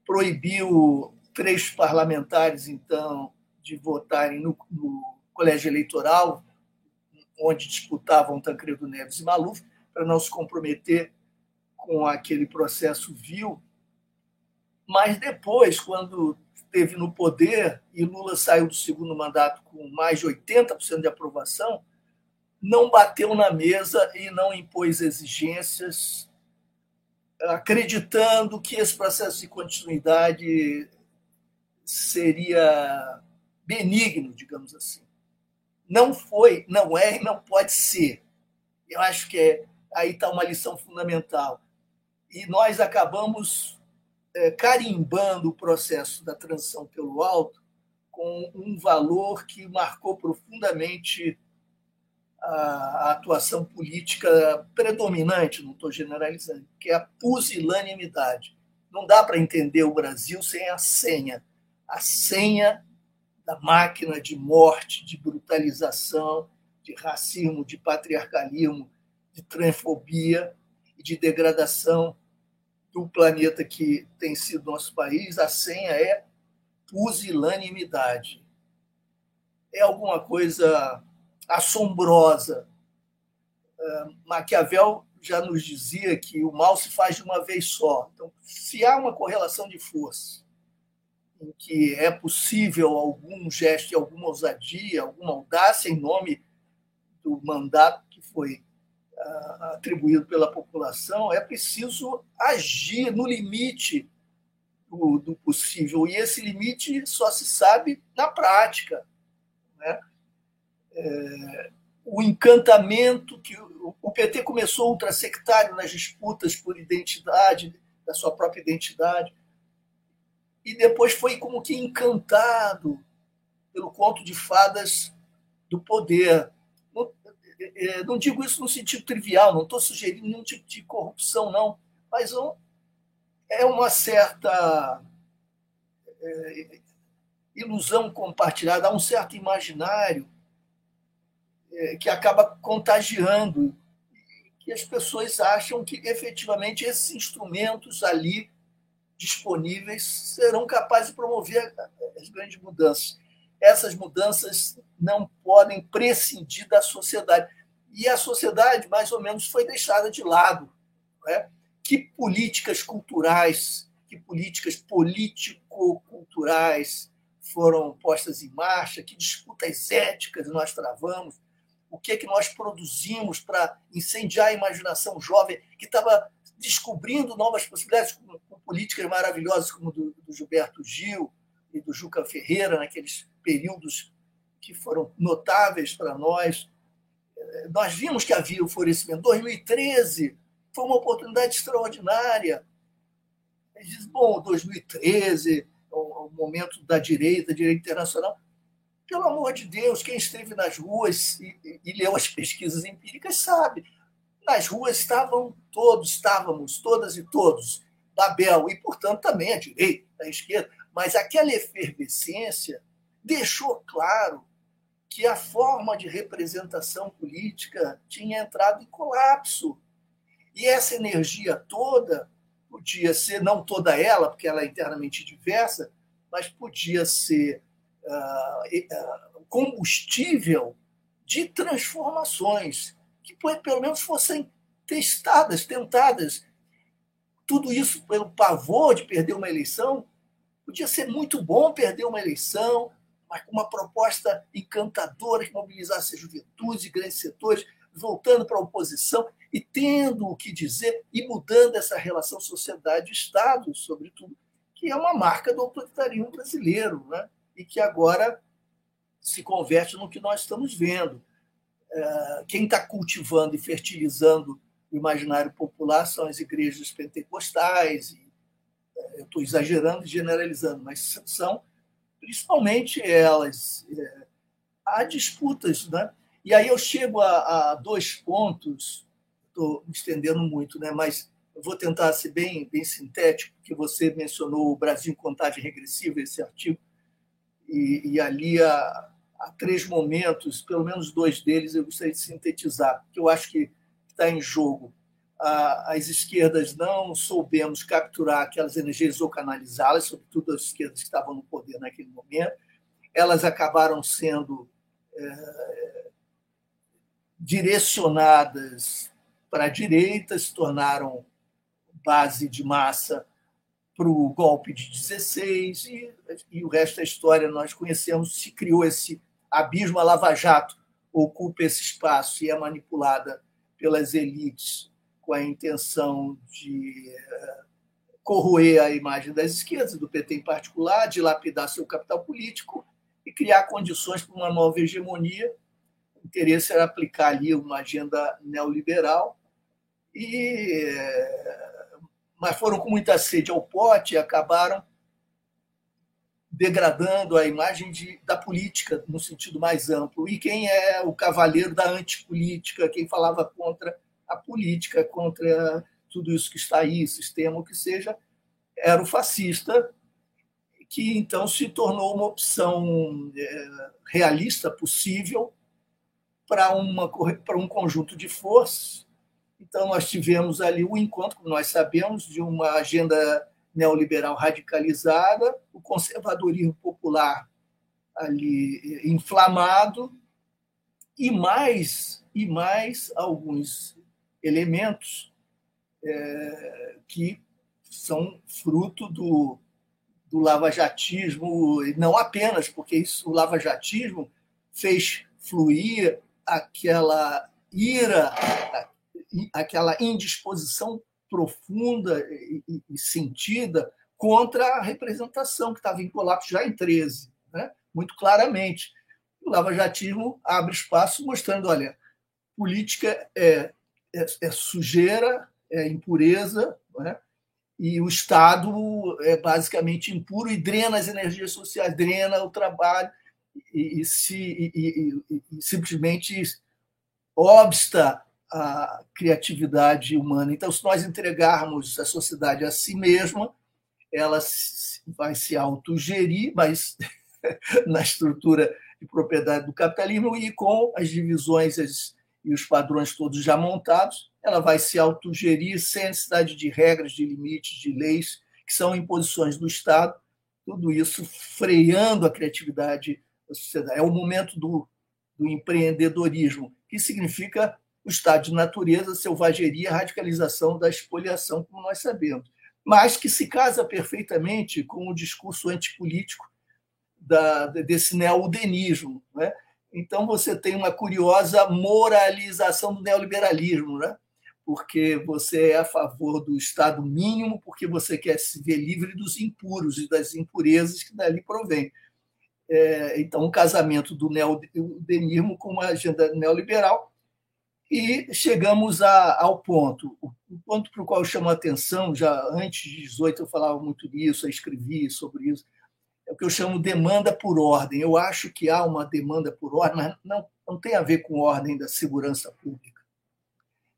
proibiu três parlamentares, então, de votarem no, no colégio eleitoral, onde disputavam Tancredo Neves e Maluf, para não se comprometer com aquele processo vil. Mas depois, quando esteve no poder e Lula saiu do segundo mandato com mais de 80% de aprovação, não bateu na mesa e não impôs exigências, acreditando que esse processo de continuidade seria benigno, digamos assim. Não foi, não é e não pode ser. Eu acho que é, aí está uma lição fundamental. E nós acabamos é, carimbando o processo da transição pelo alto com um valor que marcou profundamente a, atuação política predominante, não estou generalizando, que é a pusilanimidade. Não dá para entender o Brasil sem a senha. A senha da máquina de morte, de brutalização, de racismo, de patriarcalismo, de transfobia e de degradação do planeta que tem sido nosso país, a senha é pusilanimidade. É alguma coisa assombrosa. É, Maquiavel já nos dizia que o mal se faz de uma vez só. Então, se há uma correlação de força em que é possível algum gesto, alguma ousadia, alguma audácia em nome do mandato que foi atribuído pela população, é preciso agir no limite do, do, possível. E esse limite só se sabe na prática. Né? É, o encantamento que o PT começou ultrasectário nas disputas por identidade, da sua própria identidade, e depois foi como que encantado pelo conto de fadas do poder. Não, é, é, não digo isso no sentido trivial, não estou sugerindo nenhum tipo de corrupção, não, mas é uma certa é, ilusão compartilhada, há um certo imaginário que acaba contagiando, que as pessoas acham que efetivamente esses instrumentos ali disponíveis serão capazes de promover as grandes mudanças. Essas mudanças não podem prescindir da sociedade. E a sociedade, mais ou menos, foi deixada de lado. É? Que políticas culturais, que políticas político-culturais foram postas em marcha, que disputas éticas nós travamos, o que é que nós produzimos para incendiar a imaginação jovem que estava descobrindo novas possibilidades com, políticas maravilhosas como do, do Gilberto Gil e do Juca Ferreira naqueles períodos que foram notáveis para nós. Eh, nós vimos que havia o florescimento. 2013 foi uma oportunidade extraordinária. Diz, bom, 2013, o, o momento da direita, direita internacional. Pelo amor de Deus, quem esteve nas ruas e, e leu as pesquisas empíricas sabe. Nas ruas estavam todos, estávamos, todas e todos, Babel, e, portanto, também a direita, a esquerda. Mas aquela efervescência deixou claro que a forma de representação política tinha entrado em colapso. E essa energia toda podia ser, não toda ela, porque ela é internamente diversa, mas podia ser uh, combustível de transformações que pelo menos fossem testadas, tentadas. Tudo isso pelo pavor de perder uma eleição. Podia ser muito bom perder uma eleição, mas com uma proposta encantadora que mobilizasse a juventude grandes setores, voltando para a oposição e tendo o que dizer e mudando essa relação sociedade-Estado, sobretudo, que é uma marca do autoritarismo brasileiro. Né? e que agora se converte no que nós estamos vendo. É, quem está cultivando e fertilizando o imaginário popular são as igrejas pentecostais. É, eu estou exagerando e generalizando, mas são principalmente elas. É, há disputas, né? E aí eu chego a, a dois pontos, estou me estendendo muito, né? mas vou tentar ser bem, bem sintético, porque você mencionou o Brasil em contagem regressiva, esse artigo e, e ali há, há, três momentos, pelo menos dois deles eu gostaria de sintetizar, que eu acho que está em jogo. As esquerdas não soubemos capturar aquelas energias ou canalizá-las, sobretudo as esquerdas que estavam no poder naquele momento. Elas acabaram sendo é, direcionadas para a direita, se tornaram base de massa para o golpe de 16 e, e, o resto da história nós conhecemos. Se criou esse abismo, a Lava Jato ocupa esse espaço e é manipulada pelas elites com a intenção de eh, corroer a imagem das esquerdas, do PT em particular, dilapidar seu capital político e criar condições para uma nova hegemonia. O interesse era aplicar ali uma agenda neoliberal e eh, mas foram com muita sede ao pote e acabaram degradando a imagem de, da política no sentido mais amplo. E quem é o cavaleiro da antipolítica, quem falava contra a política, contra tudo isso que está aí, sistema, o que seja, era o fascista, que então se tornou uma opção é, realista possível para, uma, para um conjunto de forças. Então, nós tivemos ali o encontro, como nós sabemos, de uma agenda neoliberal radicalizada, o conservadorismo popular ali eh, inflamado e mais e mais alguns elementos é, que são fruto do, do lavajatismo, e não apenas, porque isso, o lavajatismo fez fluir aquela ira, aquela indisposição profunda e, e sentida contra a representação que estava em colapso já em 13, né? muito claramente. O lavajatismo abre espaço mostrando, olha, política é, é, é sujeira, é impureza, né? e o Estado é basicamente impuro e drena as energias sociais, drena o trabalho e, e, se, e, e simplesmente obsta a criatividade humana. Então, se nós entregarmos a sociedade a si mesma, ela vai se autogerir, mas [LAUGHS] na estrutura de propriedade do capitalismo e com as divisões e os padrões todos já montados, ela vai se autogerir sem necessidade de regras, de limites, de leis, que são imposições do Estado, tudo isso freando a criatividade da sociedade. É o momento do, do empreendedorismo, que significa o estado de natureza, selvageria, radicalização da expoliação, como nós sabemos, mas que se casa perfeitamente com o discurso antipolítico da, desse neodenismo. Né? Então, você tem uma curiosa moralização do neoliberalismo, né? porque você é a favor do Estado mínimo, porque você quer se ver livre dos impuros e das impurezas que dali provém. É, então, um casamento do neodenismo com uma agenda neoliberal e chegamos a, ao ponto, o ponto para o qual eu chamo a atenção, já antes de 18 eu falava muito disso, eu escrevi sobre isso, o que eu chamo demanda por ordem. Eu acho que há uma demanda por ordem, mas não, não tem a ver com ordem da segurança pública.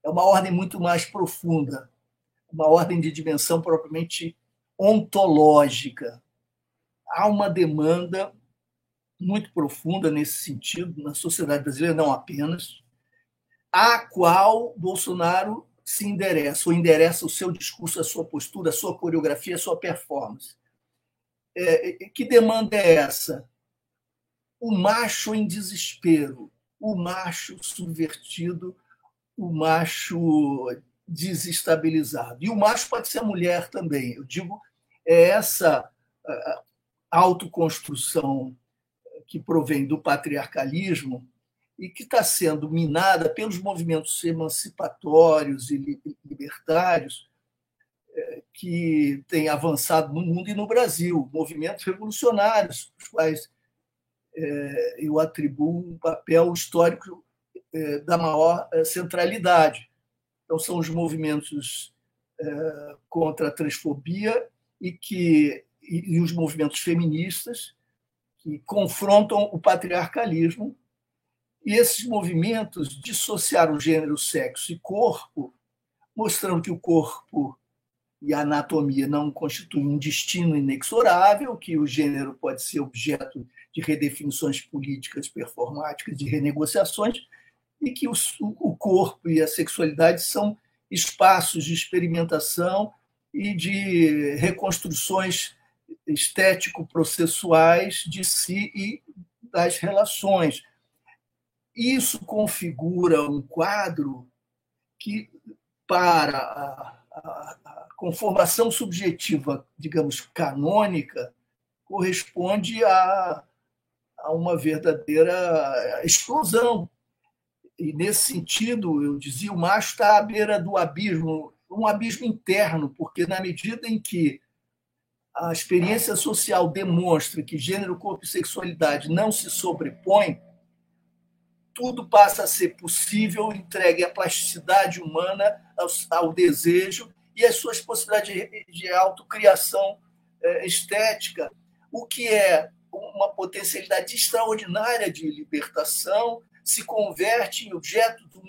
É uma ordem muito mais profunda, uma ordem de dimensão propriamente ontológica. Há uma demanda muito profunda nesse sentido na sociedade brasileira, não apenas, a qual Bolsonaro se endereça, ou endereça o seu discurso, a sua postura, a sua coreografia, a sua performance. É, que demanda é essa? O macho em desespero, o macho subvertido, o macho desestabilizado. E o macho pode ser a mulher também. Eu digo, é essa autoconstrução que provém do patriarcalismo e que está sendo minada pelos movimentos emancipatórios e libertários é, que têm avançado no mundo e no Brasil, movimentos revolucionários, os quais é, eu atribuo um papel histórico é, da maior centralidade. Então, são os movimentos contra a transfobia e, que, e os movimentos feministas que confrontam o patriarcalismo e esses movimentos dissociaram gênero, sexo e corpo, mostrando que o corpo e a anatomia não constituem um destino inexorável, que o gênero pode ser objeto de redefinições políticas, performáticas, de renegociações, e que o corpo e a sexualidade são espaços de experimentação e de reconstruções estético-processuais de si e das relações. Isso configura um quadro que, para a, a, a conformação subjetiva, digamos, canônica, corresponde a, a uma verdadeira explosão. E, nesse sentido, eu dizia, o macho está à beira do abismo, um abismo interno, porque, na medida em que a experiência social demonstra que gênero, corpo e sexualidade não se sobrepõem, tudo passa a ser possível, entregue à plasticidade humana, ao, ao desejo e às suas possibilidades de, de autocriação é, estética, o que é uma potencialidade extraordinária de libertação, se converte em objeto do,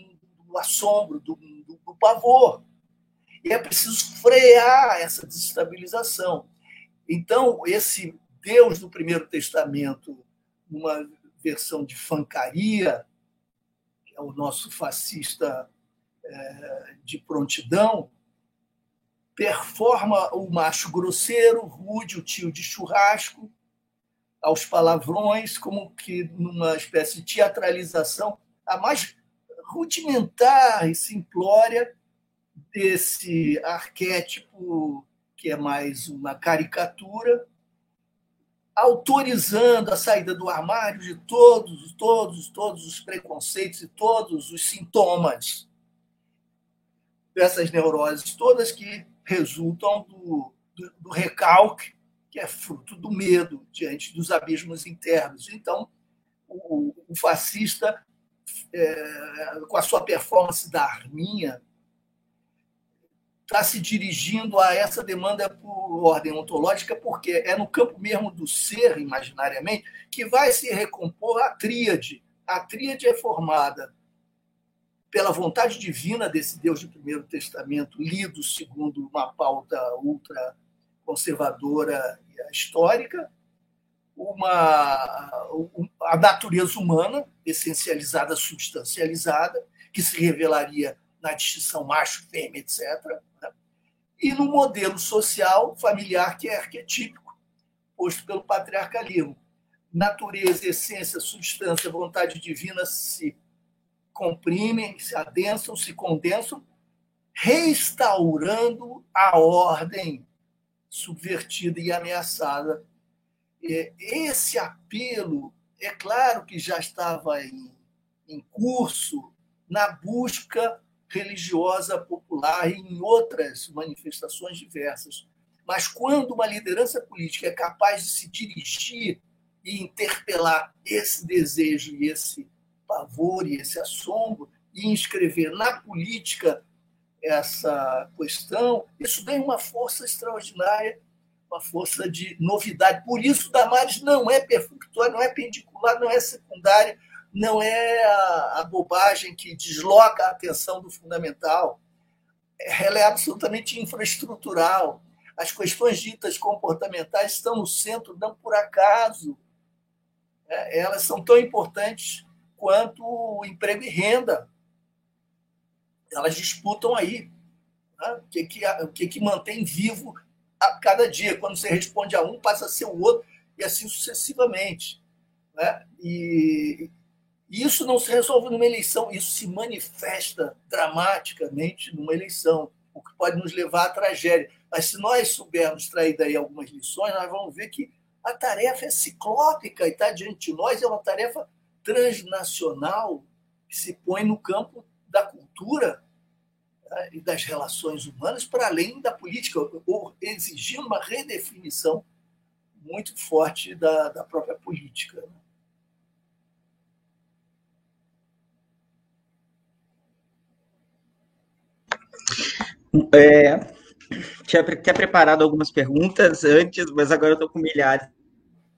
do assombro, do, do, do pavor. E é preciso frear essa desestabilização. Então, esse Deus do Primeiro Testamento, numa versão de fancaria, é o nosso fascista é, de prontidão, performa o macho grosseiro, rude, o tio de churrasco, aos palavrões, como que numa espécie de teatralização, a mais rudimentar e simplória desse arquétipo que é mais uma caricatura autorizando a saída do armário de todos, todos, todos os preconceitos e todos os sintomas dessas neuroses todas que resultam do, do, do recalque, que é fruto do medo diante dos abismos internos. Então, o, o fascista, é, com a sua performance da arminha, está se dirigindo a essa demanda por ordem ontológica, porque é no campo mesmo do ser, imaginariamente, que vai se recompor a tríade. A tríade é formada pela vontade divina desse Deus do Primeiro Testamento, lido segundo uma pauta ultra conservadora e histórica, uma, a natureza humana, essencializada, substancializada, que se revelaria na distinção macho-fêmea, etc. Né? E no modelo social familiar que é arquetípico, posto pelo patriarcalismo. Natureza, essência, substância, vontade divina se comprimem, se adensam, se condensam, restaurando a ordem subvertida e ameaçada. Esse apelo, é claro que já estava em, em curso na busca religiosa popular e em outras manifestações diversas. Mas quando uma liderança política é capaz de se dirigir e interpelar esse desejo e esse pavor e esse assombro e inscrever na política essa questão, isso tem uma força extraordinária, uma força de novidade. Por isso, Damares não é perfunctória, não é pendicular, não é secundária, não é a, a bobagem que desloca a atenção do fundamental. Ela é absolutamente infraestrutural. As questões ditas comportamentais estão no centro, não por acaso. É, elas são tão importantes quanto emprego e renda. Elas disputam aí né? o, que, que, o que, que mantém vivo a cada dia. Quando você responde a um, passa a ser o outro, e assim sucessivamente. Né? E, isso não se resolve numa eleição, isso se manifesta dramaticamente numa eleição, o que pode nos levar à tragédia. Mas se nós soubermos extrair daí algumas lições, nós vamos ver que a tarefa é ciclópica e está diante de nós, é uma tarefa transnacional que se põe no campo da cultura né, e das relações humanas para além da política, ou exigindo uma redefinição muito forte da, da própria política. Né. É, tinha, tinha preparado algumas perguntas antes, mas agora eu estou com milhares.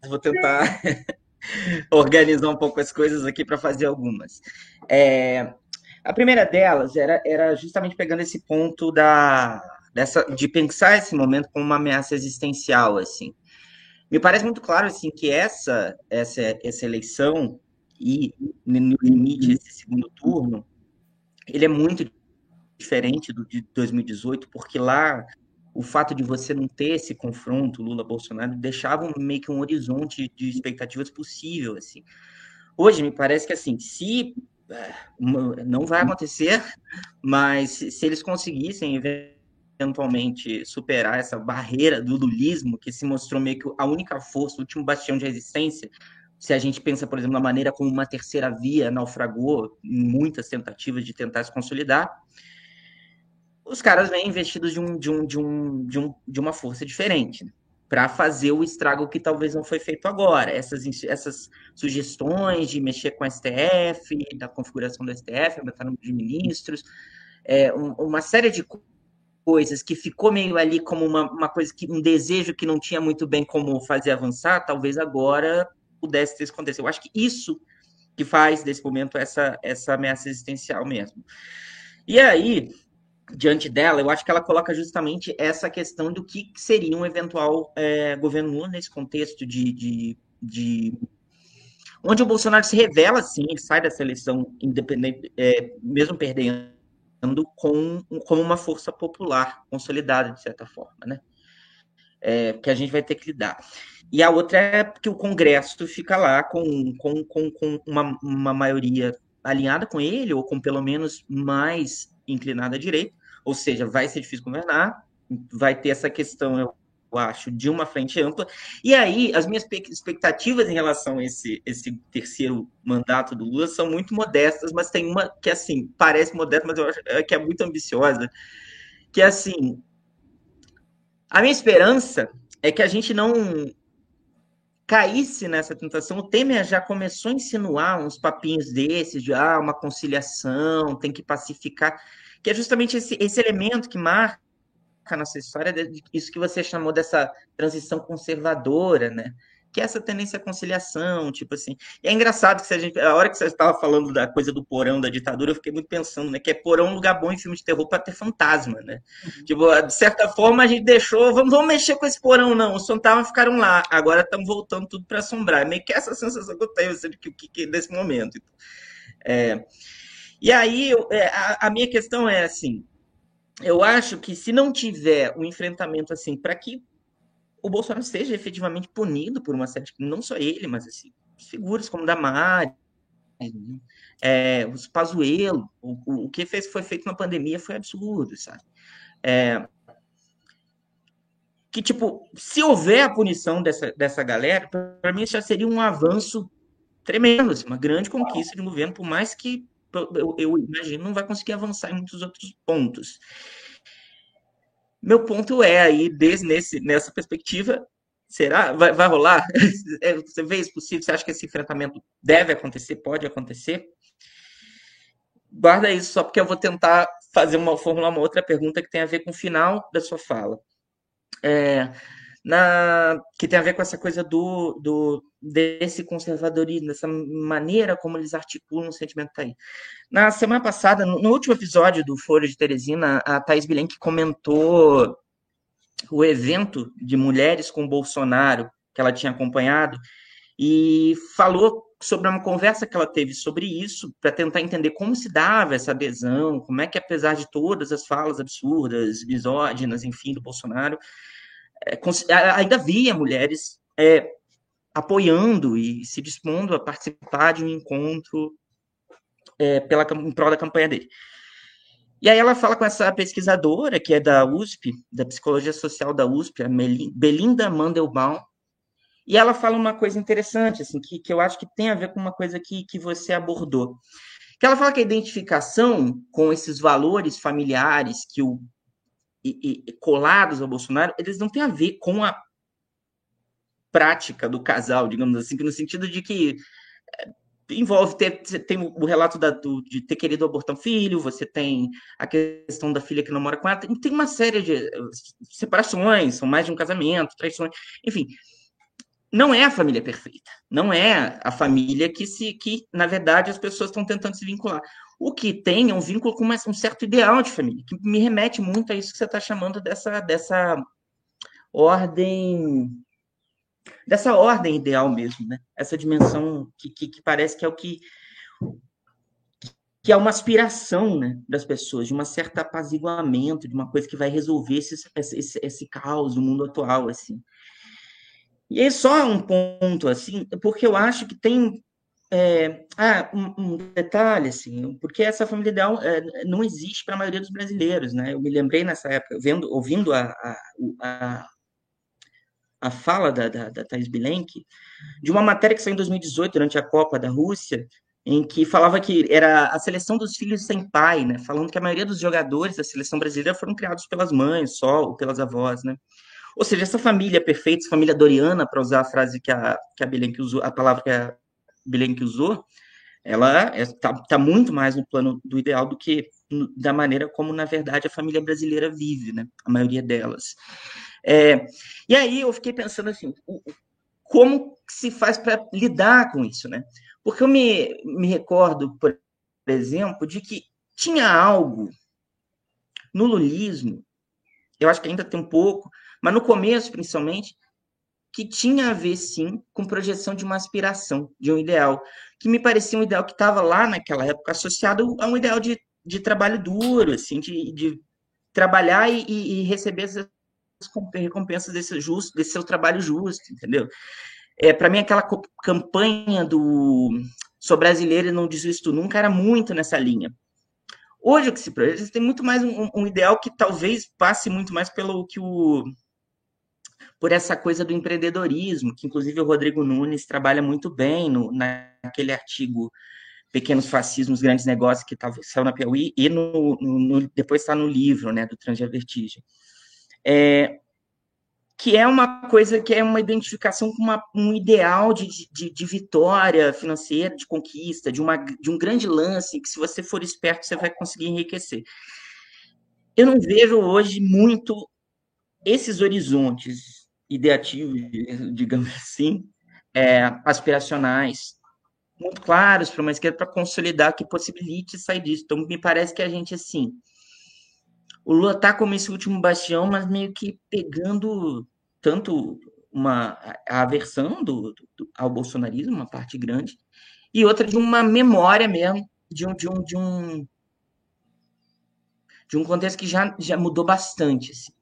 Vou tentar [LAUGHS] [LAUGHS] organizar um pouco as coisas aqui para fazer algumas. É, a primeira delas era, era justamente pegando esse ponto da, dessa, de pensar esse momento como uma ameaça existencial, assim. Me parece muito claro, assim, que essa, essa, essa eleição e, no limite, esse segundo turno, ele é muito diferente do de 2018, porque lá o fato de você não ter esse confronto Lula-Bolsonaro deixava meio que um horizonte de expectativas possível, assim. Hoje, me parece que, assim, se é, não vai acontecer, mas se eles conseguissem eventualmente superar essa barreira do lulismo, que se mostrou meio que a única força, o último bastião de resistência, se a gente pensa, por exemplo, na maneira como uma terceira via naufragou em muitas tentativas de tentar se consolidar, os caras vêm investidos de, um, de, um, de, um, de, um, de uma força diferente, né? para fazer o estrago que talvez não foi feito agora. Essas, essas sugestões de mexer com o STF, da configuração do STF, aumentar o número de ministros, é, um, uma série de coisas que ficou meio ali como uma, uma coisa que um desejo que não tinha muito bem como fazer avançar, talvez agora pudesse ter acontecido. Eu acho que isso que faz desse momento essa, essa ameaça existencial mesmo. E aí, diante dela, eu acho que ela coloca justamente essa questão do que seria um eventual é, governo Lula nesse contexto de, de, de, onde o Bolsonaro se revela, sim, sai da seleção independente, é, mesmo perdendo, com, com uma força popular consolidada, de certa forma, né? É, que a gente vai ter que lidar. E a outra é que o Congresso fica lá com, com, com, com uma, uma maioria alinhada com ele, ou com pelo menos mais inclinada à direita, ou seja, vai ser difícil governar, vai ter essa questão, eu acho, de uma frente ampla. E aí, as minhas expectativas em relação a esse, esse terceiro mandato do Lula são muito modestas, mas tem uma que, assim, parece modesta, mas eu acho é, que é muito ambiciosa, que é assim, a minha esperança é que a gente não caísse nessa tentação. O Temer já começou a insinuar uns papinhos desses, de ah, uma conciliação, tem que pacificar, que é justamente esse, esse elemento que marca a nossa história, isso que você chamou dessa transição conservadora, né? Que é essa tendência à conciliação, tipo assim. E é engraçado que se a gente, a hora que você estava falando da coisa do porão da ditadura, eu fiquei muito pensando, né, que é porão um lugar bom em filme de terror para ter fantasma, né? Uhum. Tipo, de certa forma a gente deixou, vamos, vamos mexer com esse porão não, os fantasmas ficaram lá, agora estão voltando tudo para assombrar. É meio que essa sensação que eu tenho assim, que, que, que desse momento. É, e aí é, a, a minha questão é assim, eu acho que se não tiver um enfrentamento assim, para que o Bolsonaro seja efetivamente punido por uma série de, não só ele, mas assim, figuras como Damari, é, os Pazuello, o, o que fez, foi feito na pandemia foi absurdo, sabe? É, que, tipo, se houver a punição dessa, dessa galera, para mim já seria um avanço tremendo, assim, uma grande conquista de governo, por mais que eu, eu imagino não vai conseguir avançar em muitos outros pontos. Meu ponto é aí, desde nesse, nessa perspectiva, será? Vai, vai rolar? [LAUGHS] É, você vê isso possível? Você acha que esse enfrentamento deve acontecer, pode acontecer? Guarda isso só porque eu vou tentar fazer uma formular uma outra pergunta que tem a ver com o final da sua fala. É, na, que tem a ver com essa coisa do, do desse conservadorismo, dessa maneira como eles articulam o sentimento tá aí. Na semana passada, no, no último episódio do Foro de Teresina, a Thais Bilenque comentou o evento de mulheres com Bolsonaro que ela tinha acompanhado e falou sobre uma conversa que ela teve sobre isso para tentar entender como se dava essa adesão, como é que apesar de todas as falas absurdas, misóginas, enfim, do Bolsonaro, ainda havia mulheres é, apoiando e se dispondo a participar de um encontro é, pela, em prol da campanha dele. E aí ela fala com essa pesquisadora, que é da USP, da Psicologia Social da USP, a Belinda Mandelbaum, e ela fala uma coisa interessante, assim, que, que eu acho que tem a ver com uma coisa que, que você abordou. Que ela fala que a identificação com esses valores familiares que o e, e, colados ao Bolsonaro, eles não têm a ver com a prática do casal, digamos assim, no sentido de que é, envolve ter, tem o relato da, do, de ter querido abortar um filho, você tem a questão da filha que não mora com ela, tem, tem uma série de eh, separações, são mais de um casamento, traições, enfim, não é a família perfeita, não é a família que se que na verdade as pessoas estão tentando se vincular. O que tem é um vínculo com um certo ideal de família, que me remete muito a isso que você está chamando dessa, dessa ordem dessa ordem ideal mesmo, né? Essa dimensão que, que, que, parece que é o que que é uma aspiração né, das pessoas, de um certo apaziguamento, de uma coisa que vai resolver esse, esse, esse caos do mundo atual, assim. E aí só um ponto, assim, porque eu acho que tem é, ah, um, um, detalhe, assim, porque essa família ideal é, não existe para a maioria dos brasileiros, né? Eu me lembrei nessa época, vendo, ouvindo a, a, a, a fala da, da, da Thais Bilenque, de uma matéria que saiu em 2018, durante a Copa da Rússia, em que falava que era a seleção dos filhos sem pai, né? Falando que a maioria dos jogadores da seleção brasileira foram criados pelas mães só, ou pelas avós, né? Ou seja, essa família perfeita, essa família doriana, para usar a frase que a, que a Bilenque usou, a palavra que a Bilenque usou, ela está é, tá muito mais no plano do ideal do que da maneira como, na verdade, a família brasileira vive, né? A maioria delas. É, e aí eu fiquei pensando assim, como se faz para lidar com isso, né? Porque eu me, me recordo, por exemplo, de que tinha algo no lulismo, eu acho que ainda tem um pouco, mas no começo, principalmente, que tinha a ver, sim, com projeção de uma aspiração, de um ideal, que me parecia um ideal que estava lá naquela época associado a um ideal de, de trabalho duro, assim, de, de trabalhar e, e, receber as recompensas desse, justo, desse seu trabalho justo, entendeu? É, Para mim, aquela campanha do Sou brasileiro e não desisto nunca era muito nessa linha. Hoje, o que se projeta tem muito mais um, um ideal que talvez passe muito mais pelo que o por essa coisa do empreendedorismo, que inclusive o Rodrigo Nunes trabalha muito bem no, naquele artigo Pequenos Fascismos, Grandes Negócios, que tava, saiu na Piauí, e no, no depois está no livro né, do Transvertigem. É, que é uma coisa que é uma identificação com uma, um ideal de, de, de, vitória financeira, de conquista, de, uma, de um grande lance, que se você for esperto, você vai conseguir enriquecer. Eu não vejo hoje muito esses horizontes ideativos, [LAUGHS] digamos assim, é, aspiracionais, muito claros para uma esquerda para consolidar que possibilite sair disso. Então, me parece que a gente, assim, o Lula está como esse último bastião, mas meio que pegando tanto uma a aversão do, do, ao bolsonarismo, uma parte grande, e outra de uma memória mesmo, de um, de um, de um, de um contexto que já, já mudou bastante. Assim.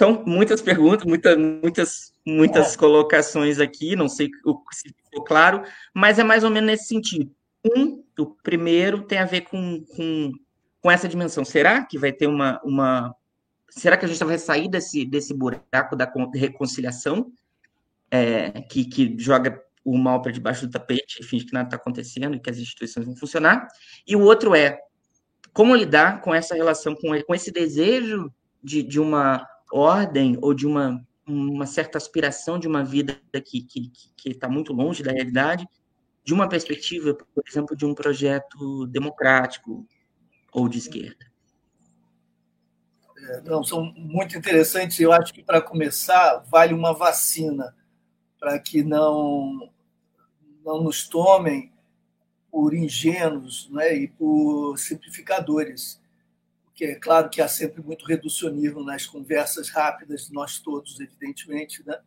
Então, muitas perguntas, muita, muitas, muitas é. colocações aqui, não sei se ficou claro, mas é mais ou menos nesse sentido. Um, o primeiro tem a ver com, com com essa dimensão. Será que vai ter uma. uma será que a gente vai sair desse, desse buraco da reconciliação é, que, que joga o mal para debaixo do tapete e finge que nada está acontecendo e que as instituições vão funcionar? E o outro é como lidar com essa relação, com, com esse desejo de, de uma ordem ou de uma, uma certa aspiração de uma vida que está tá muito longe da realidade, de uma perspectiva, por exemplo, de um projeto democrático, ou de esquerda? É, não, são muito interessantes. Eu acho que, para começar, vale uma vacina para que não, não nos tomem por ingênuos né, e por simplificadores. Porque é claro que há sempre muito reducionismo nas conversas rápidas de nós todos, evidentemente. Né?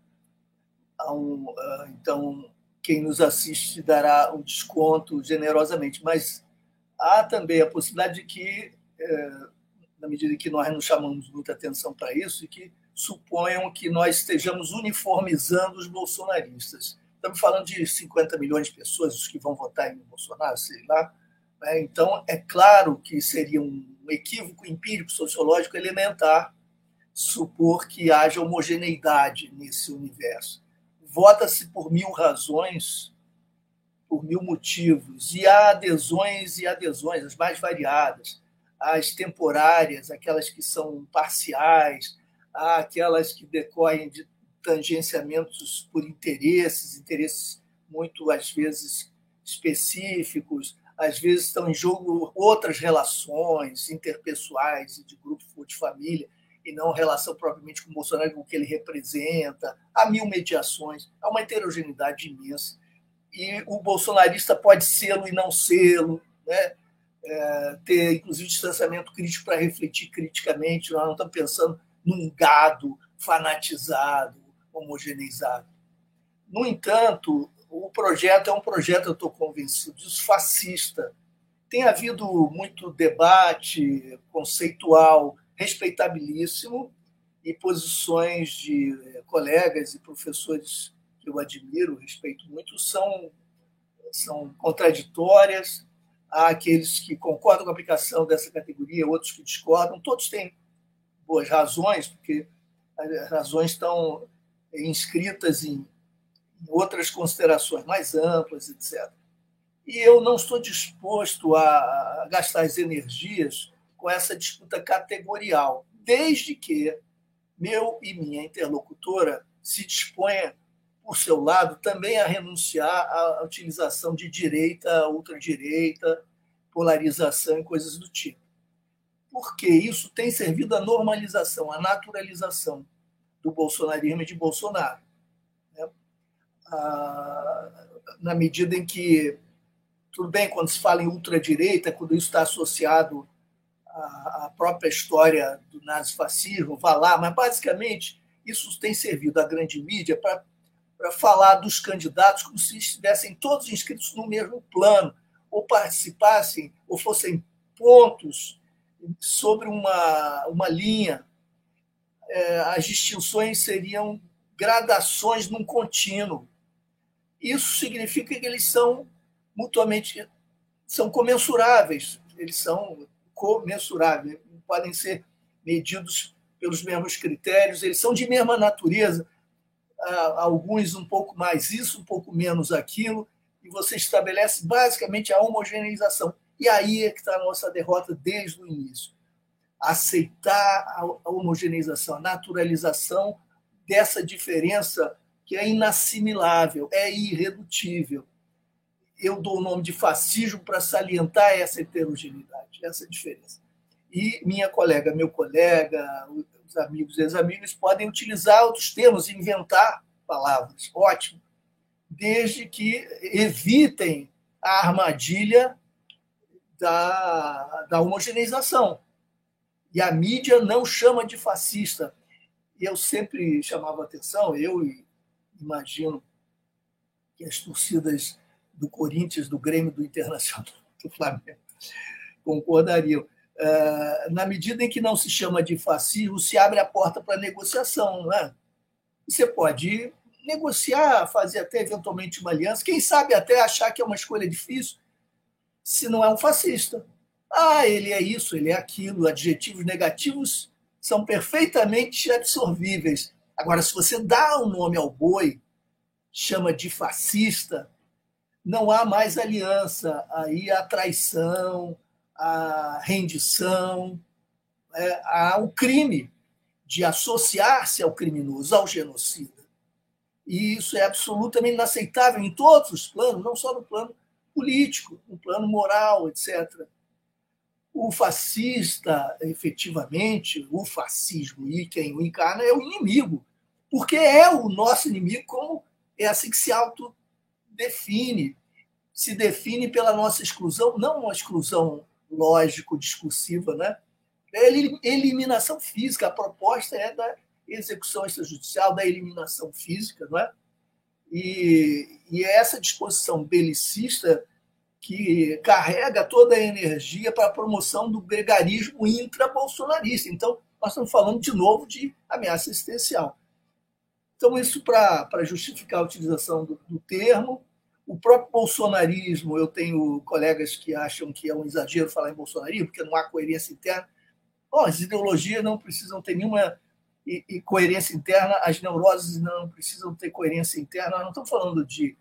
Um, ah, então, quem nos assiste dará um desconto generosamente, mas há também a possibilidade de que, é, na medida que nós não chamamos muita atenção para isso, e que suponham que nós estejamos uniformizando os bolsonaristas. Estamos falando de 50 milhões de pessoas, que vão votar em Bolsonaro, sei lá. Né? Então, é claro que seria um equívoco empírico sociológico elementar supor que haja homogeneidade nesse universo. Vota-se por mil razões por mil motivos, e há adesões e adesões, as mais variadas, as temporárias, aquelas que são parciais, há aquelas que decorrem de tangenciamentos por interesses, interesses muito, às vezes, específicos, às vezes estão em jogo outras relações interpessoais de grupo ou de família, e não relação propriamente com o Bolsonaro, com o que ele representa. Há mil mediações, há uma heterogeneidade imensa e o bolsonarista pode sê-lo e não sê-lo, né? É, ter inclusive distanciamento crítico para refletir criticamente. Nós não estamos pensando num gado fanatizado, homogeneizado. No entanto, o projeto é um projeto, eu estou convencido disso, fascista. Tem havido muito debate conceitual respeitabilíssimo e posições de colegas e professores que eu admiro, respeito muito, são, são contraditórias. Há aqueles que concordam com a aplicação dessa categoria, outros que discordam. Todos têm boas razões, porque as razões estão inscritas em outras considerações mais amplas, etc. E eu não estou disposto a gastar as energias com essa disputa categorial, desde que meu e minha interlocutora se disponha por seu lado, também a renunciar à utilização de direita, ultradireita, polarização e coisas do tipo. Porque isso tem servido à normalização, à naturalização do bolsonarismo e de Bolsonaro. Na medida em que, tudo bem, quando se fala em ultradireita, quando isso está associado à, à própria história do nazifascismo, vá lá, mas basicamente isso tem servido à grande mídia para para falar dos candidatos como se estivessem todos inscritos no mesmo plano, ou participassem, ou fossem pontos sobre uma, uma linha. É, as distinções seriam gradações num contínuo. Isso significa que eles são mutuamente são comensuráveis, eles são comensuráveis, podem ser medidos pelos mesmos critérios, eles são de mesma natureza, alguns um pouco mais isso, um pouco menos aquilo, e você estabelece basicamente a homogeneização. E aí é que está a nossa derrota desde o início. Aceitar a homogeneização, a naturalização dessa diferença que é inassimilável, é irredutível. Eu dou o nome de fascismo para salientar essa heterogeneidade, essa diferença. E minha colega, meu colega, os amigos e as amigas podem utilizar outros termos, inventar palavras, ótimo, desde que evitem a armadilha da, da homogeneização. E a mídia não chama de fascista. E eu sempre chamava atenção, eu imagino que as torcidas do Corinthians, do Grêmio, do Internacional, [LAUGHS] do Flamengo concordariam. Uh, na medida em que não se chama de fascismo, se abre a porta para negociação. Não é? Você pode negociar, fazer até eventualmente uma aliança, quem sabe até achar que é uma escolha difícil, se não é um fascista. Ah, ele é isso, ele é aquilo, adjetivos negativos são perfeitamente absorvíveis. Agora, se você dá o um nome ao boi, chama de fascista, não há mais aliança, aí há traição, a rendição, é, há o crime de associar-se ao criminoso, ao genocida. E isso é absolutamente inaceitável em todos os planos, não só no plano político, no plano moral, etc. O fascista, efetivamente, o fascismo e quem o encarna é o inimigo, porque é o nosso inimigo, como é assim que se autodefine. Se define pela nossa exclusão, não uma exclusão lógico-discursiva, né? é eliminação física. A proposta é da execução extrajudicial, da eliminação física, não é? E, e é essa disposição belicista que carrega toda a energia para a promoção do gregarismo intra-bolsonarista. Então, nós estamos falando de novo de ameaça existencial. Então, isso para justificar a utilização do, do termo. O próprio bolsonarismo, eu tenho colegas que acham que é um exagero falar em bolsonarismo, porque não há coerência interna. Bom, as ideologias não precisam ter nenhuma e, coerência interna, as neuroses não precisam ter coerência interna. Nós não estamos falando de,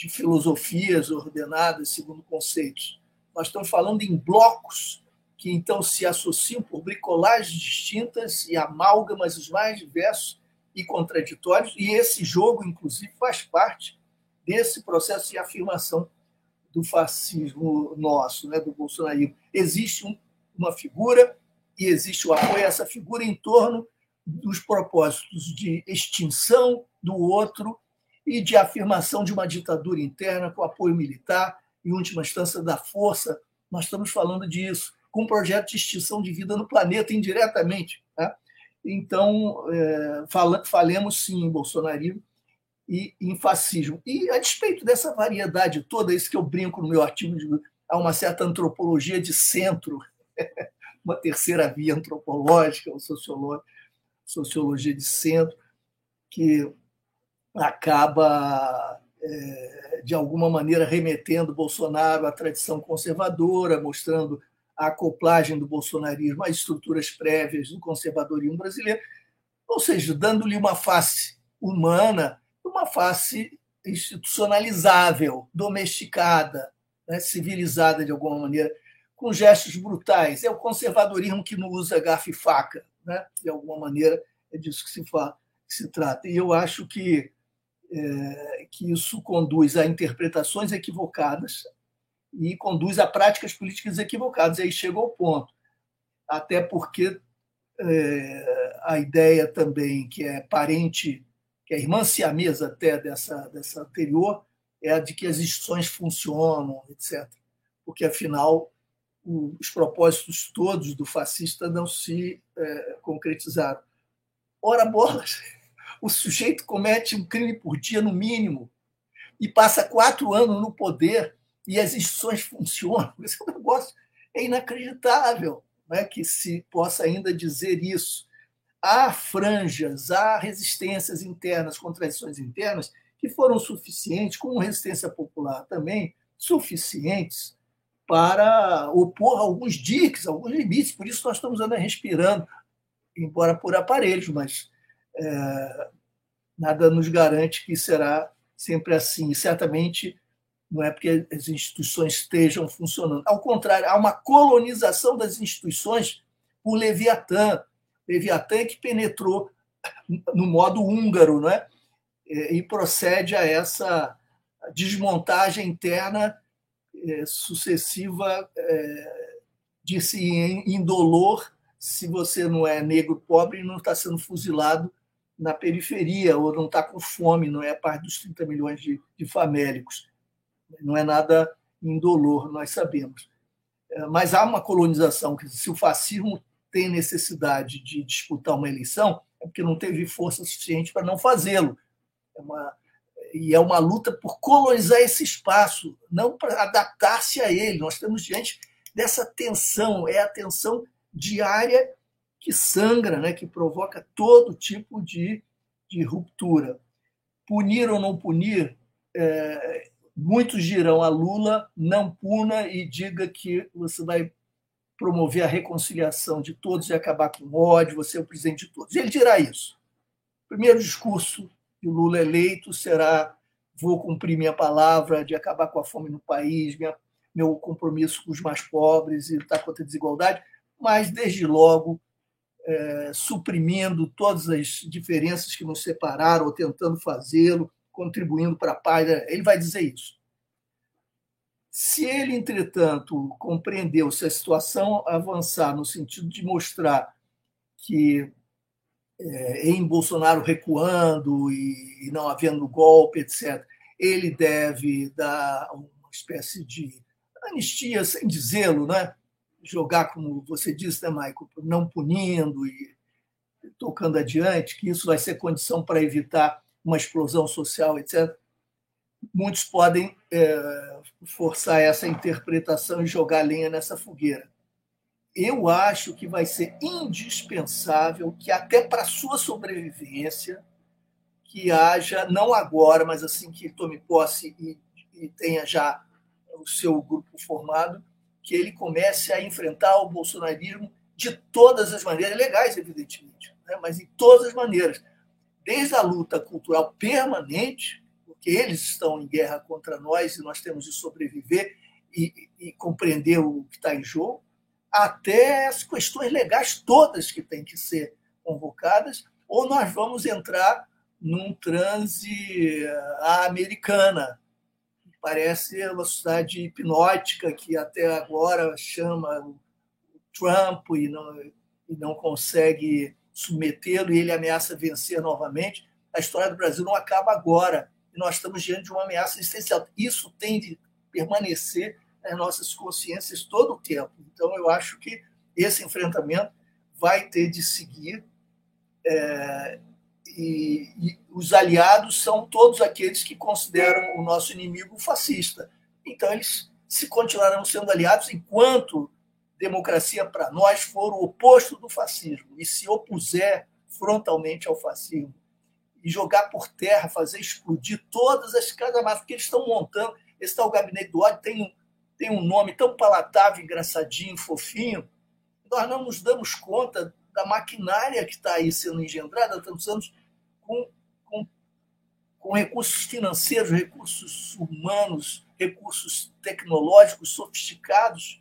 de filosofias ordenadas segundo conceitos. Nós estamos falando em blocos que então se associam por bricolagens distintas e amálgamas os mais diversos e contraditórios. E esse jogo, inclusive, faz parte desse processo de afirmação do fascismo nosso, né, do bolsonarismo. Existe um, uma figura e existe o apoio a essa figura em torno dos propósitos de extinção do outro e de afirmação de uma ditadura interna com apoio militar, em última instância, da força. Nós estamos falando disso, com um projeto de extinção de vida no planeta indiretamente. Tá? Então, é, fala, falemos sim em bolsonarismo e em fascismo. E a despeito dessa variedade toda, isso que eu brinco no meu artigo, de, há uma certa antropologia de centro, [LAUGHS] uma terceira via antropológica ou sociológica, sociologia de centro, que acaba, é, de alguma maneira, remetendo Bolsonaro à tradição conservadora, mostrando a acoplagem do bolsonarismo às estruturas prévias do conservadorismo brasileiro, ou seja, dando-lhe uma face humana, uma face institucionalizável, domesticada, né, civilizada de alguma maneira, com gestos brutais. É o conservadorismo que não usa garfo e faca, né? de alguma maneira, é disso que se, fala, que se trata. E eu acho que, é, que isso conduz a interpretações equivocadas e conduz a práticas políticas equivocadas. E aí chega ao ponto. Até porque é, a ideia também, que é parente, que é irmã siamesa até dessa, dessa anterior, é a de que as instituições funcionam, etc. Porque, afinal, os propósitos todos do fascista não se é, concretizaram. Ora, bolas, o sujeito comete um crime por dia, no mínimo, e passa quatro anos no poder e as instituições funcionam. Esse negócio é inacreditável né, que se possa ainda dizer isso. Há franjas, há resistências internas, contradições internas, que foram suficientes, como resistência popular também, suficientes para opor alguns diques, alguns limites. Por isso nós estamos andando respirando embora por aparelhos, mas é, nada nos garante que será sempre assim. E certamente não é porque as instituições estejam funcionando. Ao contrário, há uma colonização das instituições por Leviatã. Leviatã que penetrou no modo húngaro, não é? e procede a essa desmontagem interna é, sucessiva é, de se indolor se você não é negro pobre e não está sendo fuzilado na periferia ou não está com fome, não é parte dos 30 milhões de, de famélicos. Não é nada indolor, nós sabemos. É, mas há uma colonização, que se o fascismo tem necessidade de disputar uma eleição, é porque não teve força suficiente para não fazê-lo. É uma, e é uma luta por colonizar esse espaço, não para adaptar-se a ele. Nós estamos diante dessa tensão, é a tensão diária que sangra, né, que provoca todo tipo de, de ruptura. Punir ou não punir, é, muitos dirão a Lula, não puna e diga que você vai promover a reconciliação de todos e acabar com o ódio, você é o presidente de todos. Ele dirá isso. Primeiro discurso o Lula eleito será vou cumprir minha palavra de acabar com a fome no país, minha, meu compromisso com os mais pobres e lutar contra a desigualdade, mas desde logo é, suprimindo todas as diferenças que nos separaram ou tentando fazê-lo, contribuindo para a paz. Ele vai dizer isso. Se ele, entretanto, compreendeu se a situação avançar no sentido de mostrar que é, em Bolsonaro recuando e, e não havendo golpe, etc., ele deve dar uma espécie de anistia, sem dizê-lo, né? Jogar, como você disse, né, Michael, não punindo e tocando adiante, que isso vai ser condição para evitar uma explosão social, etc muitos podem é, forçar essa interpretação e jogar lenha nessa fogueira. Eu acho que vai ser indispensável que, até para sua sobrevivência, que haja, não agora, mas assim que tome posse e, e tenha já o seu grupo formado, que ele comece a enfrentar o bolsonarismo de todas as maneiras, legais, evidentemente, né? mas em todas as maneiras. Desde a luta cultural permanente, que eles estão em guerra contra nós e nós temos de sobreviver e, e compreender o que está em jogo, até as questões legais todas que têm que ser convocadas, ou nós vamos entrar num transe à americana. Parece uma sociedade hipnótica que até agora chama o Trump e não, e não consegue submetê-lo, e ele ameaça vencer novamente. A história do Brasil não acaba agora nós estamos diante de uma ameaça existencial. Isso tem de permanecer nas nossas consciências todo o tempo. Então, eu acho que esse enfrentamento vai ter de seguir. É, e, e, os aliados são todos aqueles que consideram o nosso inimigo fascista. Então, eles se continuarão sendo aliados enquanto democracia para nós for o oposto do fascismo e se opuser frontalmente ao fascismo e jogar por terra, fazer explodir todas as casas que eles estão montando. Esse tal gabinete do ódio tem um, tem um nome tão palatável, engraçadinho, fofinho. Nós não nos damos conta da maquinária que está aí sendo engendrada há tantos anos com, com, com recursos financeiros, recursos humanos, recursos tecnológicos sofisticados,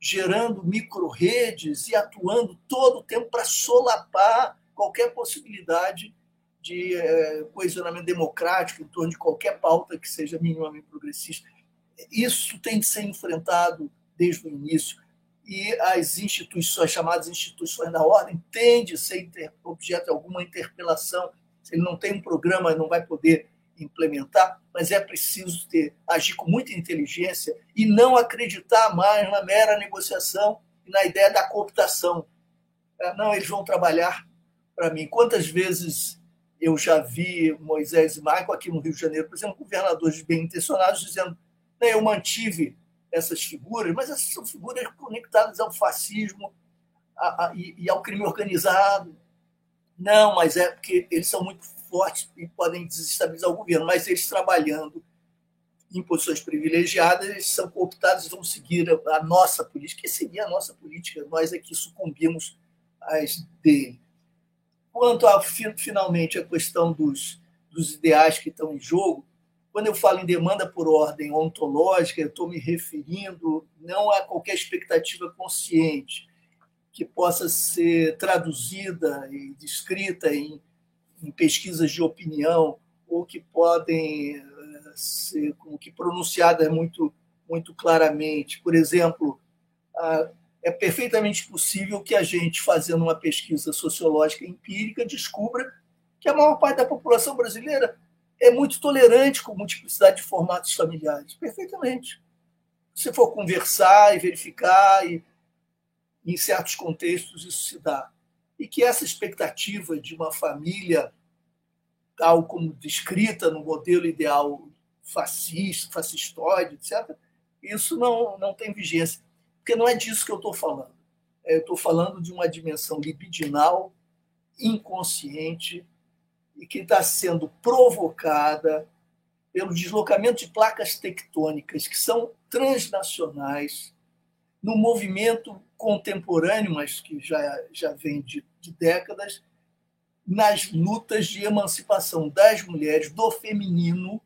gerando micro-redes e atuando todo o tempo para solapar qualquer possibilidade de é, coesionamento democrático em torno de qualquer pauta que seja minimamente progressista. Isso tem de ser enfrentado desde o início e as instituições, chamadas instituições da ordem, têm de ser objeto de alguma interpelação. Ele não tem um programa, não vai poder implementar, mas é preciso ter, agir com muita inteligência e não acreditar mais na mera negociação e na ideia da cooptação. É, não, eles vão trabalhar para mim. Quantas vezes eu já vi Moisés e Michael aqui no Rio de Janeiro, por exemplo, governadores bem intencionados dizendo: né, eu mantive essas figuras, mas essas são figuras conectadas ao fascismo a, a, e, e, ao crime organizado. Não, mas é porque eles são muito fortes e podem desestabilizar o governo, mas eles trabalhando em posições privilegiadas, eles são cooptados e vão seguir a, a nossa política, que seria a nossa política. Nós aqui sucumbimos as dele. Quanto a finalmente a questão dos, dos ideais que estão em jogo, quando eu falo em demanda por ordem ontológica, eu estou me referindo não a qualquer expectativa consciente que possa ser traduzida e descrita em, em pesquisas de opinião ou que podem eh, ser como que pronunciadas muito muito claramente. Por exemplo, é perfeitamente possível que a gente, fazendo uma pesquisa sociológica empírica, descubra que a maior parte da população brasileira é muito tolerante com multiplicidade de formatos familiares. Perfeitamente. Se for conversar e verificar, e, em certos contextos isso se dá. E que essa expectativa de uma família, tal como descrita no modelo ideal fascista, fascistóide, etc., isso não, não tem vigência. Porque não é disso que eu estou falando. É, eu estou falando de uma dimensão libidinal, inconsciente, e que está sendo provocada pelo deslocamento de placas tectônicas que são transnacionais, no movimento contemporâneo, mas que já, já vem de, de décadas, nas lutas de emancipação das mulheres, do feminino,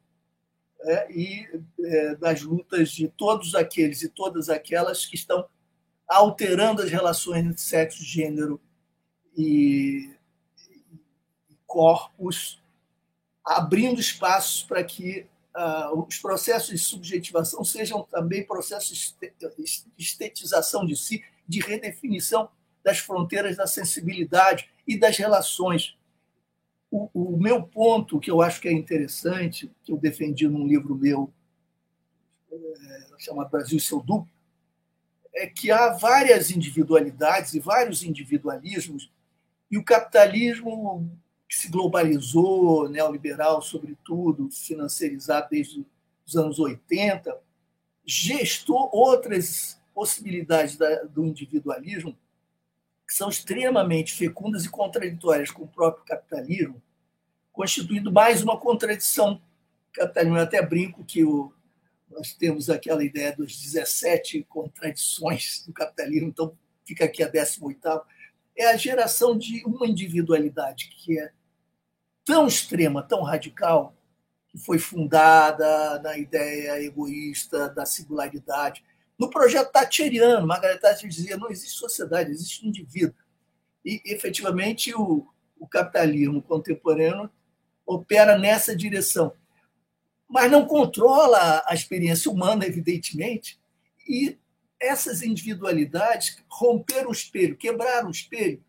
é, e é, das lutas de todos aqueles e todas aquelas que estão alterando as relações entre sexo, gênero e corpos, abrindo espaços para que uh, os processos de subjetivação sejam também processos de estetização de si, de redefinição das fronteiras da sensibilidade e das relações. O, o, meu ponto, que eu acho que é interessante, que eu defendi num livro meu, é, chamado Brasil seu duplo, é que há várias individualidades e vários individualismos, e o capitalismo que se globalizou, neoliberal, sobretudo, financiarizado desde os anos 80, gestou outras possibilidades da, do individualismo que são extremamente fecundas e contraditórias com o próprio capitalismo, constituindo mais uma contradição. Capitalismo, eu até brinco que o, nós temos aquela ideia dos 17 contradições do capitalismo, então fica aqui a 18 é a geração de uma individualidade que é tão extrema, tão radical, que foi fundada na ideia egoísta da singularidade, no projeto thatcheriano, Margaret Thatcher dizia não existe sociedade, existe indivíduo. E, efetivamente, o, o capitalismo contemporâneo opera nessa direção. Mas não controla a experiência humana, evidentemente, e essas individualidades romperam o espelho, quebraram o espelho,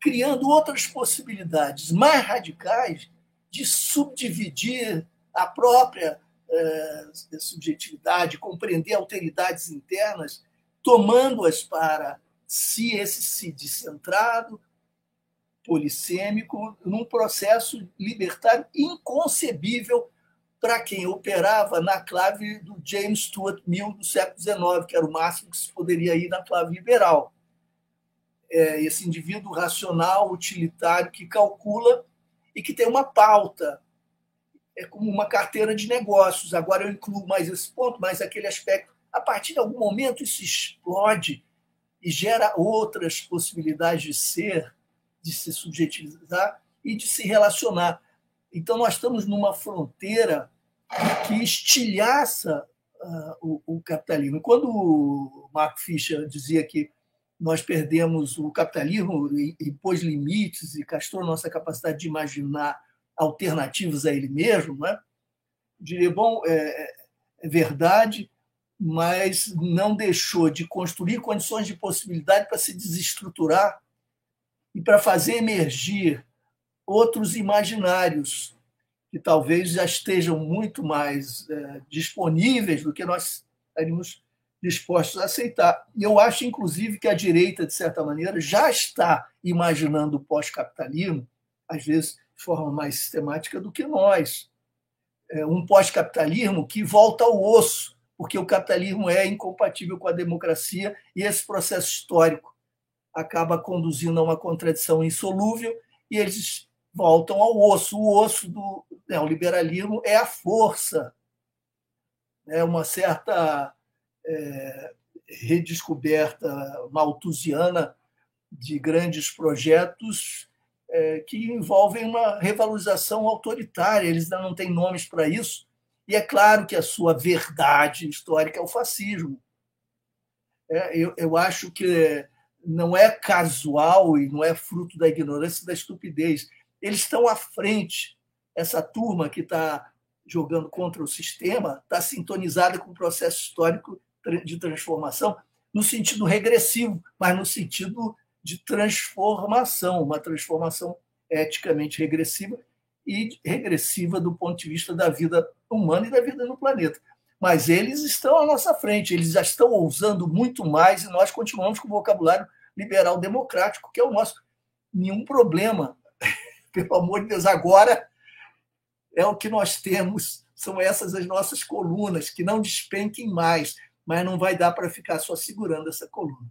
criando outras possibilidades mais radicais de subdividir a própria subjetividade, compreender alteridades internas, tomando-as para si esse si descentrado, polissêmico, num processo libertário inconcebível para quem operava na clave do James Stuart Mill do século XIX, que era o máximo que se poderia ir na clave liberal. É esse indivíduo racional, utilitário, que calcula e que tem uma pauta é como uma carteira de negócios. Agora eu incluo mais esse ponto, mais aquele aspecto. A partir de algum momento isso explode e gera outras possibilidades de ser, de se subjetivizar e de se relacionar. Então nós estamos numa fronteira que estilhaça uh, o, o, capitalismo. Quando o Mark Fisher dizia que nós perdemos o capitalismo e impôs limites e castrou nossa capacidade de imaginar alternativas a ele mesmo, né? diria, bom, é, é verdade, mas não deixou de construir condições de possibilidade para se desestruturar e para fazer emergir outros imaginários que talvez já estejam muito mais é, disponíveis do que nós estaríamos dispostos a aceitar. E eu acho, inclusive, que a direita, de certa maneira, já está imaginando o pós-capitalismo, às vezes de forma mais sistemática do que nós. É um pós-capitalismo que volta ao osso, porque o capitalismo é incompatível com a democracia e esse processo histórico acaba conduzindo a uma contradição insolúvel e eles voltam ao osso. O osso do neoliberalismo é a força, é uma certa é, redescoberta malthusiana de grandes projetos é, que envolvem uma revalorização autoritária. Eles ainda não têm nomes para isso. E é claro que a sua verdade histórica é o fascismo. É, eu, eu acho que não é casual e não é fruto da ignorância e da estupidez. Eles estão à frente. Essa turma que está jogando contra o sistema está sintonizada com o processo histórico de transformação no sentido regressivo, mas no sentido de transformação, uma transformação eticamente regressiva e regressiva do ponto de vista da vida humana e da vida no planeta. Mas eles estão à nossa frente, eles já estão ousando muito mais e nós continuamos com o vocabulário liberal democrático, que é o nosso. Nenhum problema, [LAUGHS] pelo amor de Deus, agora é o que nós temos, são essas as nossas colunas, que não despenquem mais, mas não vai dar para ficar só segurando essa coluna.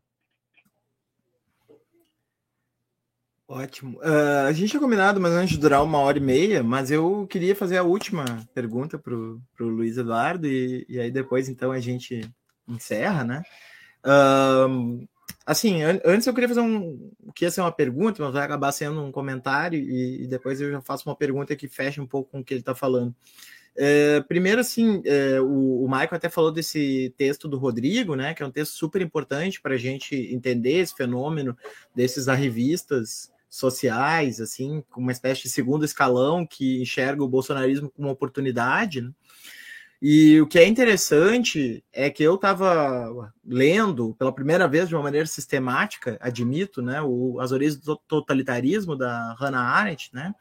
Ótimo. Uh, a gente tinha combinado ou menos de durar uma hora e meia, mas eu queria fazer a última pergunta para o Luiz Eduardo, e, e, aí depois então a gente encerra, né? Uh, assim, an antes eu queria fazer um. que ia ser uma pergunta, mas vai acabar sendo um comentário, e, e, depois eu já faço uma pergunta que fecha um pouco com o que ele está falando. É, primeiro, assim, é, o, o Michael até falou desse texto do Rodrigo, né? Que é um texto super importante para a gente entender esse fenômeno desses arrivistas sociais, assim, uma espécie de segundo escalão que enxerga o bolsonarismo como uma oportunidade. Né? E o que é interessante é que eu estava lendo pela primeira vez de uma maneira sistemática, admito, né, o, as origens do totalitarismo da Hannah Arendt, né?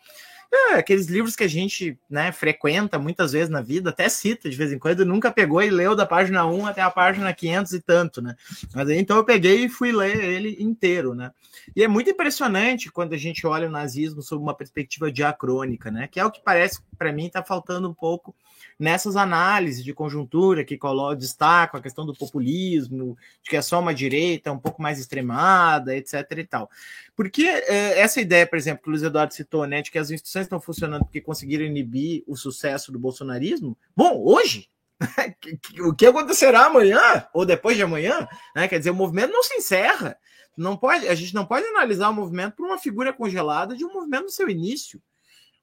É, aqueles livros que a gente né, frequenta muitas vezes na vida, até cita de vez em quando, nunca pegou e leu da página 1 até a página 500 e tanto, né? Mas então eu peguei e fui ler ele inteiro, né? E é muito impressionante quando a gente olha o nazismo sob uma perspectiva diacrônica, né? Que é o que parece, para mim, está faltando um pouco nessas análises de conjuntura que coloca, destacam a questão do populismo, de que é só uma direita um pouco mais extremada, etc. e tal. Porque é, essa ideia, por exemplo, que o Luiz Eduardo citou, né, de que as instituições estão funcionando porque conseguiram inibir o sucesso do bolsonarismo, bom, hoje [LAUGHS] o que acontecerá amanhã ou depois de amanhã, né? Quer dizer, o movimento não se encerra. Não pode, a gente não pode analisar o movimento por uma figura congelada de um movimento no seu início.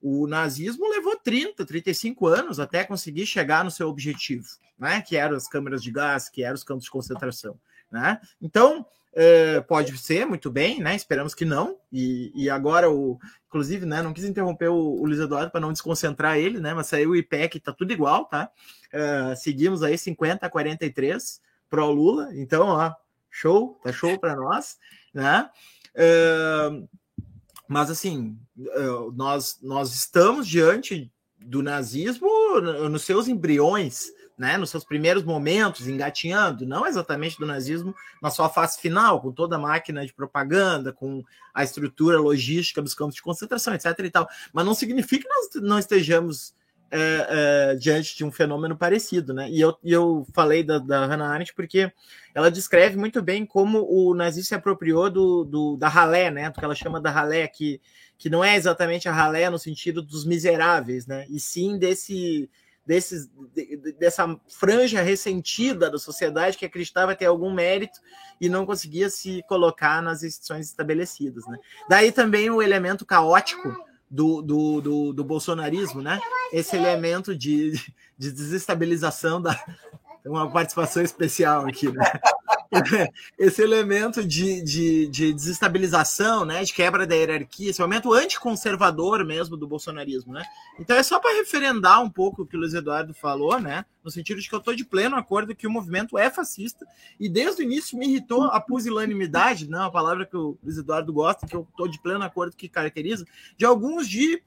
O nazismo levou 30, 35 anos até conseguir chegar no seu objetivo, né? que eram as câmeras de gás, que eram os campos de concentração. Né? Então, é, pode ser, muito bem, né? Esperamos que não. E, e agora, o, inclusive, né? Não quis interromper o, o Luiz Eduardo para não desconcentrar ele, né? Mas saiu o IPEC, tá tudo igual, tá? É, seguimos aí 50 a 43 pro Lula. Então, ó, show, tá show para nós, né? É, mas assim, eh, nós, nós estamos diante do nazismo nos seus embriões, né, nos seus primeiros momentos, engatinhando, não exatamente do nazismo na sua fase final, com toda a máquina de propaganda, com a estrutura logística dos campos de concentração, etc. e tal. Mas não significa que nós não estejamos é, é, diante de um fenômeno parecido, né? E eu, e eu falei da, da Hannah Arendt porque ela descreve muito bem como o nazismo se apropriou do, do, da ralé, né? Do que ela chama da ralé, que, que não é exatamente a ralé no sentido dos miseráveis, né? E sim desse, desses, de, dessa franja ressentida da sociedade que acreditava ter algum mérito e não conseguia se colocar nas instituições estabelecidas, né? Daí também o elemento caótico do, do, do, do bolsonarismo, né? Esse elemento de, de desestabilização da. Uma participação especial aqui, né? [LAUGHS] esse elemento de, de, de, desestabilização, né, de quebra da hierarquia, esse momento anticonservador mesmo do bolsonarismo, né? Então é só para referendar um pouco o que o Luiz Eduardo falou, né? No sentido de que eu estou de pleno acordo que o movimento é fascista e desde o início me irritou a pusilanimidade, não, né, a palavra que o Luiz Eduardo gosta, que eu estou de pleno acordo que caracteriza, de alguns de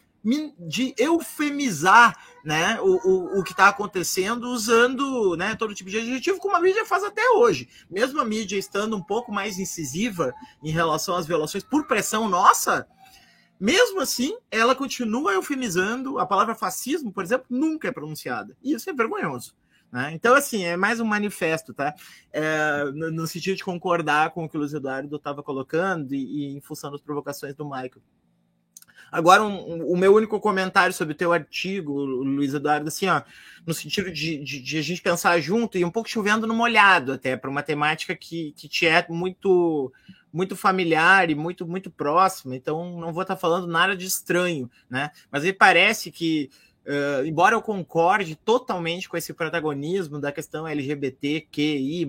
de eufemizar né, o, o, o que está acontecendo usando né, todo tipo de adjetivo, como a mídia faz até hoje. Mesmo a mídia estando um pouco mais incisiva em relação às violações por pressão nossa, mesmo assim, ela continua eufemizando. A palavra fascismo, por exemplo, nunca é pronunciada. E isso é vergonhoso. Né? Então, assim, é mais um manifesto, tá? É, no, no, sentido de concordar com o que o Luiz Eduardo estava colocando e, e em função das provocações do Michael. Agora, um, um, o meu único comentário sobre o teu artigo, Luiz Eduardo, assim, ó, no sentido de, de, de, a gente pensar junto e um pouco chovendo no molhado, até, para uma temática que, que te é muito muito familiar e muito muito próxima, então não vou estar falando nada de estranho, né? Mas me parece que Uh, embora eu concorde totalmente com esse protagonismo da questão LGBTQI,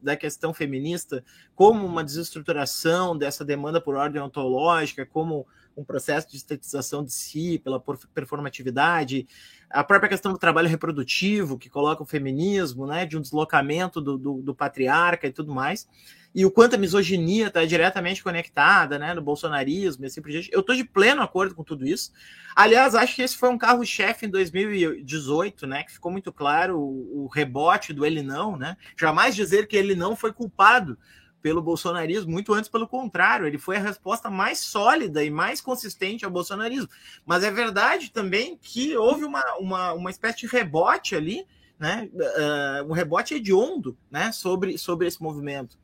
da questão feminista, como uma desestruturação dessa demanda por ordem ontológica, como um processo de estetização de si pela performatividade, a própria questão do trabalho reprodutivo, que coloca o feminismo, né, de um deslocamento do, do, do patriarca e tudo mais, e o quanto a misoginia está diretamente conectada, né, no bolsonarismo e assim por diante. Eu estou de pleno acordo com tudo isso. Aliás, acho que esse foi um carro-chefe em 2018, né, que ficou muito claro o, o rebote do ele não, né, jamais dizer que ele não foi culpado pelo bolsonarismo, muito antes pelo contrário, ele foi a resposta mais sólida e mais consistente ao bolsonarismo. Mas é verdade também que houve uma, uma, uma espécie de rebote ali, né, uh, um rebote hediondo né, sobre, sobre esse movimento.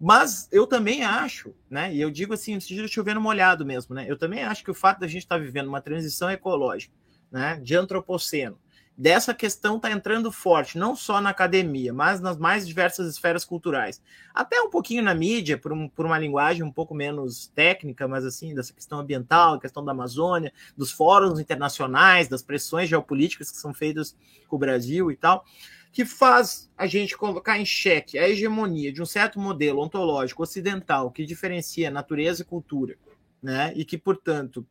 Mas eu também acho, né, e eu digo assim, no sentido de chovendo molhado mesmo, né, eu também acho que o fato da gente estar tá vivendo uma transição ecológica, né, de antropoceno, dessa questão está entrando forte, não só na academia, mas nas mais diversas esferas culturais. Até um pouquinho na mídia, por, um, por uma linguagem um pouco menos técnica, mas assim, dessa questão ambiental, questão da Amazônia, dos fóruns internacionais, das pressões geopolíticas que são feitas com o Brasil e tal, que faz a gente colocar em xeque a hegemonia de um certo modelo ontológico ocidental que diferencia natureza e cultura, né? E que, portanto,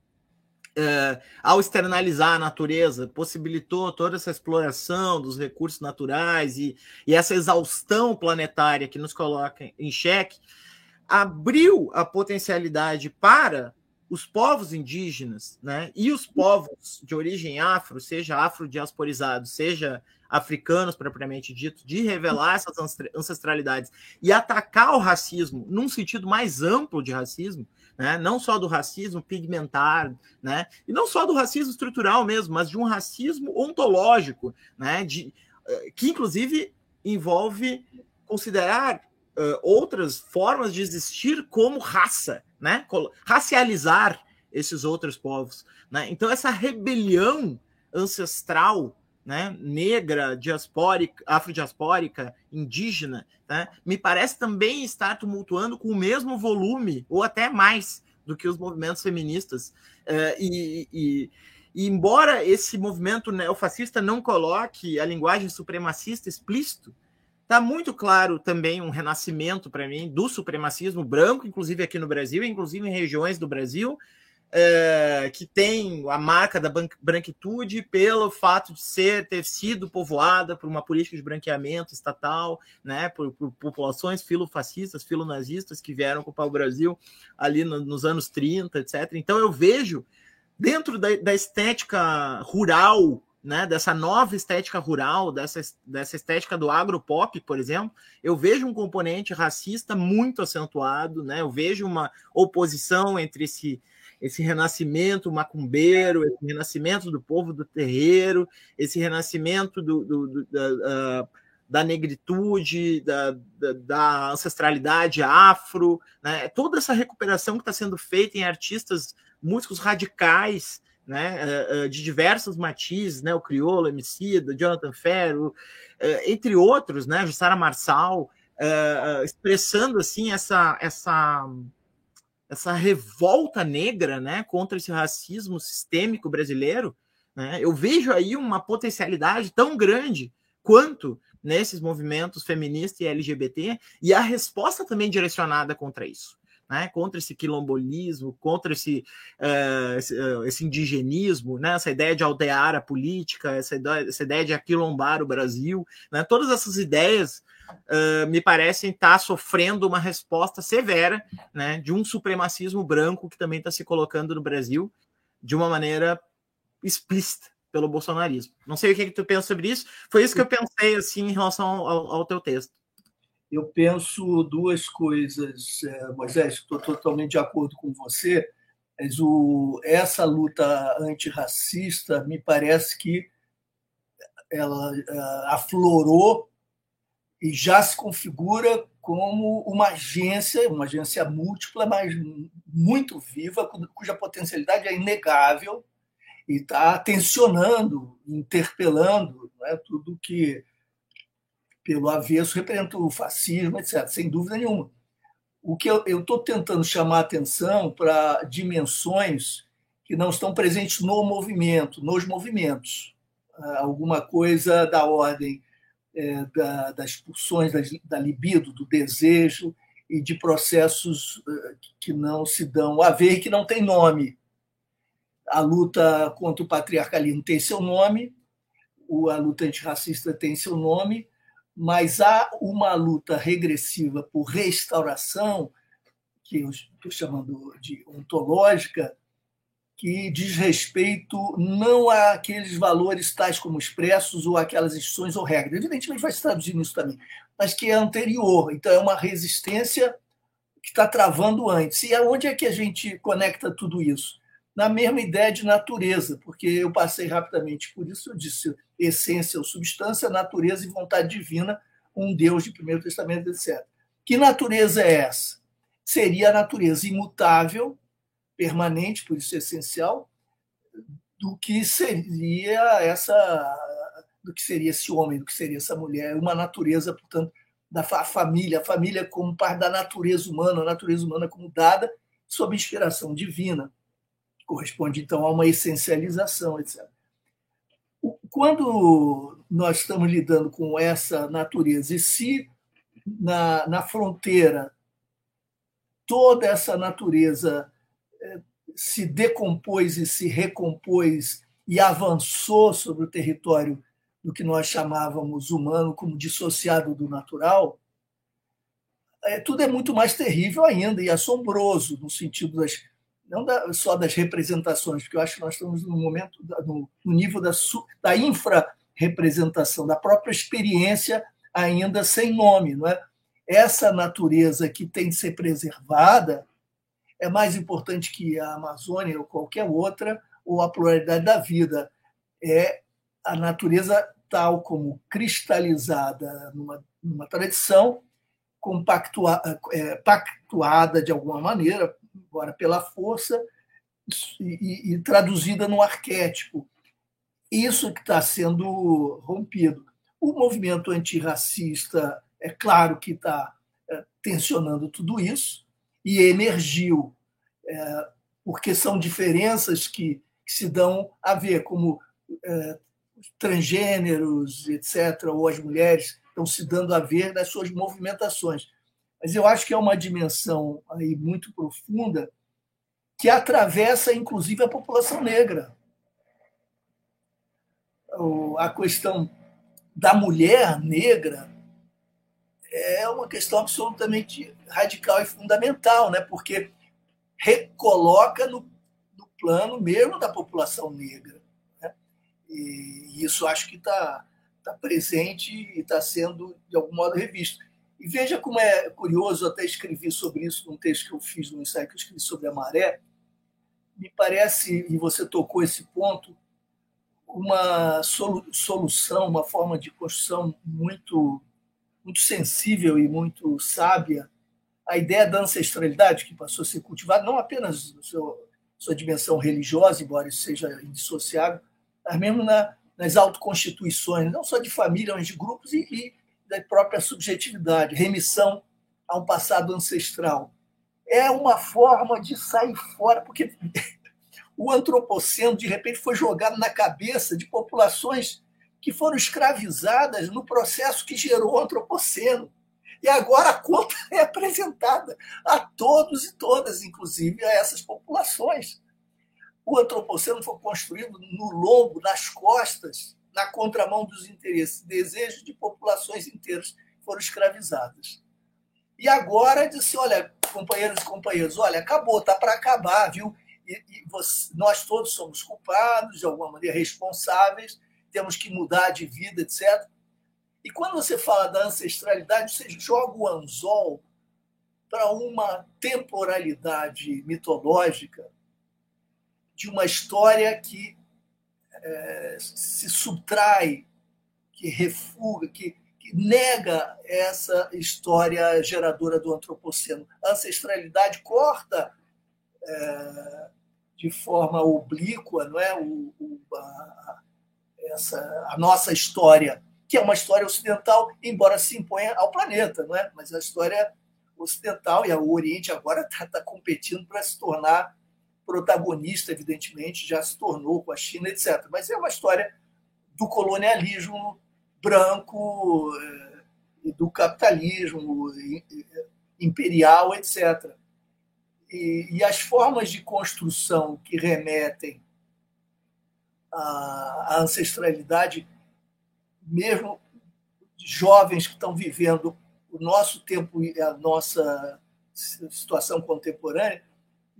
Uh, ao externalizar a natureza, possibilitou toda essa exploração dos recursos naturais e, e, essa exaustão planetária que nos coloca em xeque, abriu a potencialidade para os povos indígenas né, e os povos de origem afro, seja afrodiasporizados, seja africanos propriamente dito, de revelar essas ancestralidades e atacar o racismo num sentido mais amplo de racismo, né? não só do racismo pigmentar, né? e não só do racismo estrutural mesmo, mas de um racismo ontológico, né? de, eh, que inclusive envolve considerar uh, outras formas de existir como raça, né? racializar esses outros povos. Né? Então, essa rebelião ancestral né, negra, diaspórica, afrodiaspórica, indígena, né, me parece também estar tumultuando com o mesmo volume, ou até mais, do que os movimentos feministas. Uh, e, e, e, embora esse movimento neofascista não coloque a linguagem supremacista explícito, está muito claro também um renascimento para mim do supremacismo branco, inclusive aqui no Brasil, inclusive em regiões do Brasil, é, que tem a marca da branquitude pelo fato de ser ter sido povoada por uma política de branqueamento estatal, né, por, por populações filofascistas, filonazistas que vieram ocupar o Brasil ali no, nos anos 30, etc. Então eu vejo dentro da, da estética rural né, dessa nova estética rural, dessa, dessa estética do agropop, por exemplo, eu vejo um componente racista muito acentuado, né, eu vejo uma oposição entre esse, esse renascimento macumbeiro, esse renascimento do povo do terreiro, esse renascimento do, do, do da, da, negritude, da, da, da, ancestralidade afro, né? toda essa recuperação que está sendo feita em artistas, músicos radicais, né, eh, eh, de diversos matizes, né, o Criolo, Emicida, Jonathan Ferro, entre outros, né, Jussara Marçal, expressando assim essa essa essa revolta negra, né, contra esse racismo sistêmico brasileiro, né, eu vejo aí uma potencialidade tão grande quanto nesses movimentos feministas e LGBT e a resposta também direcionada contra isso. Né, contra esse quilombolismo, contra esse, uh, esse, uh, esse, indigenismo, né, essa ideia de aldear a política, essa ideia, essa ideia de aquilombar o Brasil, né, todas essas ideias uh, me parecem estar tá sofrendo uma resposta severa né, de um supremacismo branco que também está se colocando no Brasil de uma maneira explícita pelo bolsonarismo. Não sei o que, é que tu pensa sobre isso. Foi isso que eu pensei assim em relação ao, ao teu texto. Eu penso duas coisas, é, Moisés, estou totalmente de acordo com você, mas o, essa luta antirracista me parece que ela uh, aflorou e já se configura como uma agência, uma agência múltipla, mas muito viva, cuja potencialidade é inegável e está tensionando, interpelando né, tudo que, pelo avesso, representa o fascismo, etc., sem dúvida nenhuma. O que eu estou tentando chamar atenção para dimensões que não estão presentes no movimento, nos movimentos. Ah, alguma coisa da ordem é, da, das pulsões, da, da libido, do desejo e de processos eh, que não se dão a ver e que não tem nome. A luta contra o patriarcalismo tem seu nome, a luta antirracista tem seu nome, mas há uma luta regressiva por restauração, que eu estou chamando de ontológica, que diz respeito não àqueles valores tais como expressos ou aquelas instituições ou regras. Evidentemente vai se traduzir nisso também, mas que é anterior. Então é uma resistência que está travando antes. E aonde é que a gente conecta tudo isso? Na mesma ideia de natureza, porque eu passei rapidamente por isso, eu disse essência ou substância, natureza e vontade divina, um Deus de Primeiro Testamento, etc. Que natureza é essa? Seria a natureza imutável, permanente, por isso é essencial, do que seria essa do que seria esse homem, do que seria essa mulher, uma natureza, portanto, da família, a família como parte da natureza humana, a natureza humana como dada sob inspiração divina, corresponde então a uma essencialização, etc. Quando nós estamos lidando com essa natureza, e se na, na fronteira toda essa natureza se decompôs e se recompôs e avançou sobre o território do que nós chamávamos humano como dissociado do natural, é, tudo é muito mais terrível ainda e assombroso no sentido das não da, só das representações, porque eu acho que nós estamos no momento no, no nível da, da infra-representação, da própria experiência ainda sem nome, não é? Essa natureza que tem de ser preservada, é mais importante que a Amazônia ou qualquer outra, ou a pluralidade da vida. É a natureza tal como cristalizada numa, numa tradição, compactua, é, pactuada de alguma maneira, agora pela força, e, e traduzida no arquétipo. Isso que está sendo rompido. O movimento antirracista, é claro que está é, tensionando tudo isso, e emergiu, é, porque são diferenças que, que, se dão a ver, como é, transgêneros, etc., ou as mulheres estão se dando a ver nas suas movimentações. Mas eu acho que é uma dimensão aí muito profunda que atravessa, inclusive, a população negra. A questão da mulher negra é uma questão absolutamente radical e fundamental, né? porque recoloca no, no plano mesmo da população negra. Né? E isso acho que está tá presente e está sendo, de algum modo, revisto. E veja como é curioso, até escrevi sobre isso num texto que eu fiz, num ensaio que eu escrevi sobre a maré. Me parece, e você tocou esse ponto, uma solução, uma forma de construção muito muito sensível e muito sábia a ideia da ancestralidade que passou a ser cultivada, não apenas na sua dimensão religiosa, embora isso seja indissociável, mas mesmo na, nas autoconstituições, não só de família, mas de grupos e, e da própria subjetividade, remissão a um passado ancestral. É uma forma de sair fora, porque [LAUGHS] o antropoceno, de repente, foi jogado na cabeça de populações que foram escravizadas no processo que gerou o antropoceno. E agora a conta [LAUGHS] é apresentada a todos e todas, inclusive a essas populações. O antropoceno foi construído no lombo, nas costas, na contramão dos interesses, desejos de populações inteiras foram escravizadas. E agora disse: olha, companheiros e companheiros, olha, acabou, está para acabar, viu? E, e você, nós todos somos culpados, de alguma maneira responsáveis, temos que mudar de vida, etc. E quando você fala da ancestralidade, você joga o anzol para uma temporalidade mitológica de uma história que é, se subtrai, que refuga, que, que, nega essa história geradora do antropoceno. A ancestralidade corta é, de forma oblíqua não é? o, o a, essa, a nossa história, que é uma história ocidental, embora se imponha ao planeta, não é? mas a história ocidental, e o Oriente agora está [LAUGHS] tá competindo para se tornar protagonista, evidentemente, já se tornou com a China, etc. Mas é uma história do colonialismo branco eh, e do capitalismo imperial, etc. E, e as formas de construção que remetem à, à ancestralidade, mesmo jovens que estão vivendo o nosso tempo e a nossa situação contemporânea,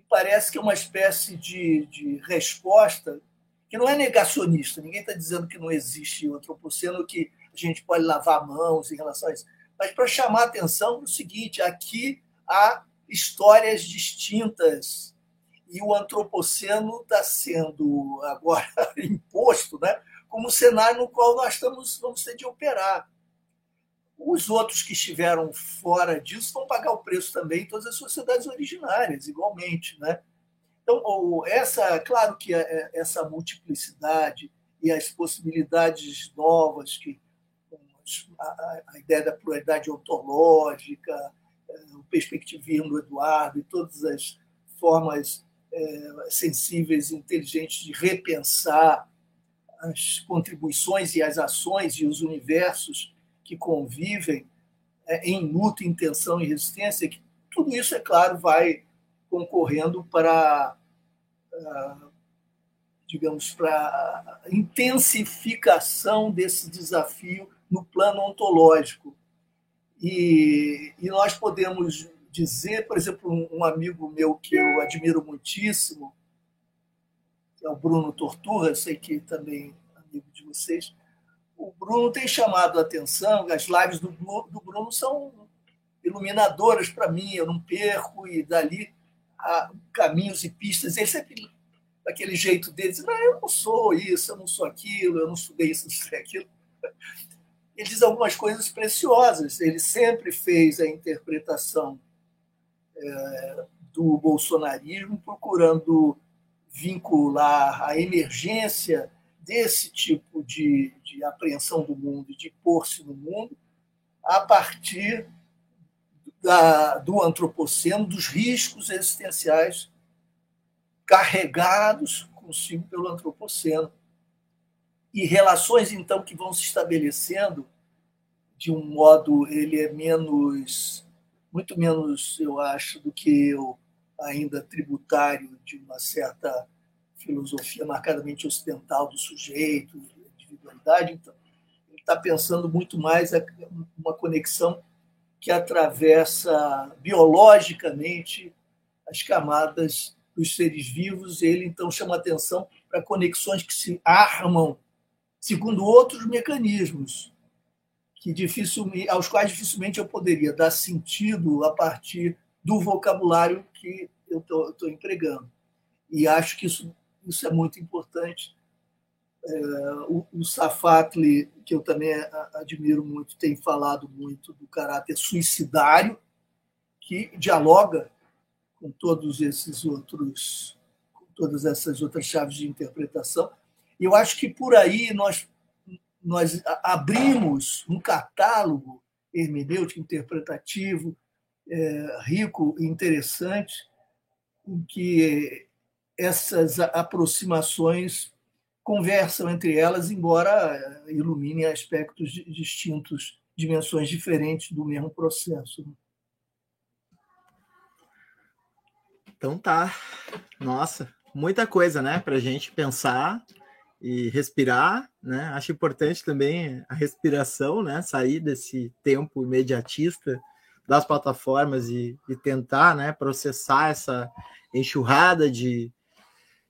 parece que é uma espécie de, de resposta que não é negacionista. Ninguém está dizendo que não existe o antropoceno, que a gente pode lavar mãos em relação a isso. Mas para chamar a atenção para o seguinte: aqui há histórias distintas e o antropoceno está sendo agora [LAUGHS] imposto né, como cenário no qual nós estamos, vamos ter de operar. Os outros que estiveram fora disso vão pagar o preço também todas as sociedades originárias, igualmente. Né? Então, essa, claro que é, é, essa multiplicidade e as possibilidades novas, que a, ideia da pluralidade ontológica, é, o perspectivismo do Eduardo e todas as formas sensíveis e inteligentes de repensar as contribuições e as ações e os universos que convivem é, em luta, intenção e resistência, que tudo isso, é claro, vai concorrendo para, digamos, para intensificação desse desafio no plano ontológico. E, e nós podemos dizer, por exemplo, um, um, amigo meu que eu admiro muitíssimo, que é o Bruno Torturra, sei que também é amigo de vocês, o Bruno tem chamado a atenção, as lives do, do Bruno são iluminadoras para mim, eu não perco, e dali caminhos e pistas. Ele sempre, daquele jeito dele, diz: não, eu não sou isso, eu não sou aquilo, eu não estudei isso, [LAUGHS] não estudei aquilo. Ele diz algumas coisas preciosas. Ele sempre fez a interpretação é, do bolsonarismo, procurando vincular a emergência desse tipo de, de apreensão do mundo, de pôr-se no mundo, a partir da, do antropoceno, dos riscos existenciais carregados consigo pelo antropoceno. E relações, então, que vão se estabelecendo de um modo, ele é menos, muito menos, eu acho, do que eu, ainda tributário de uma certa filosofia marcadamente ocidental do sujeito, individualidade. Então, ele está pensando muito mais uma conexão que atravessa biologicamente as camadas dos seres vivos. Ele então chama atenção para conexões que se armam segundo outros mecanismos que dificilmente, aos quais dificilmente eu poderia dar sentido a partir do vocabulário que eu estou empregando. E acho que isso, isso é muito importante é, o, o Safatli, que eu também admiro muito, tem falado muito do caráter suicidário, que dialoga com todos esses outros, com todas essas outras chaves de interpretação. Eu acho que por aí nós, nós abrimos um catálogo hermenêutico, interpretativo, é, rico e interessante, em que essas aproximações conversam entre elas, embora iluminem aspectos distintos, dimensões diferentes do mesmo processo. Então tá. Nossa, muita coisa, né, para a gente pensar e respirar, né? Acho importante também a respiração, né? Sair desse tempo imediatista das plataformas e, e tentar, né, processar essa enxurrada de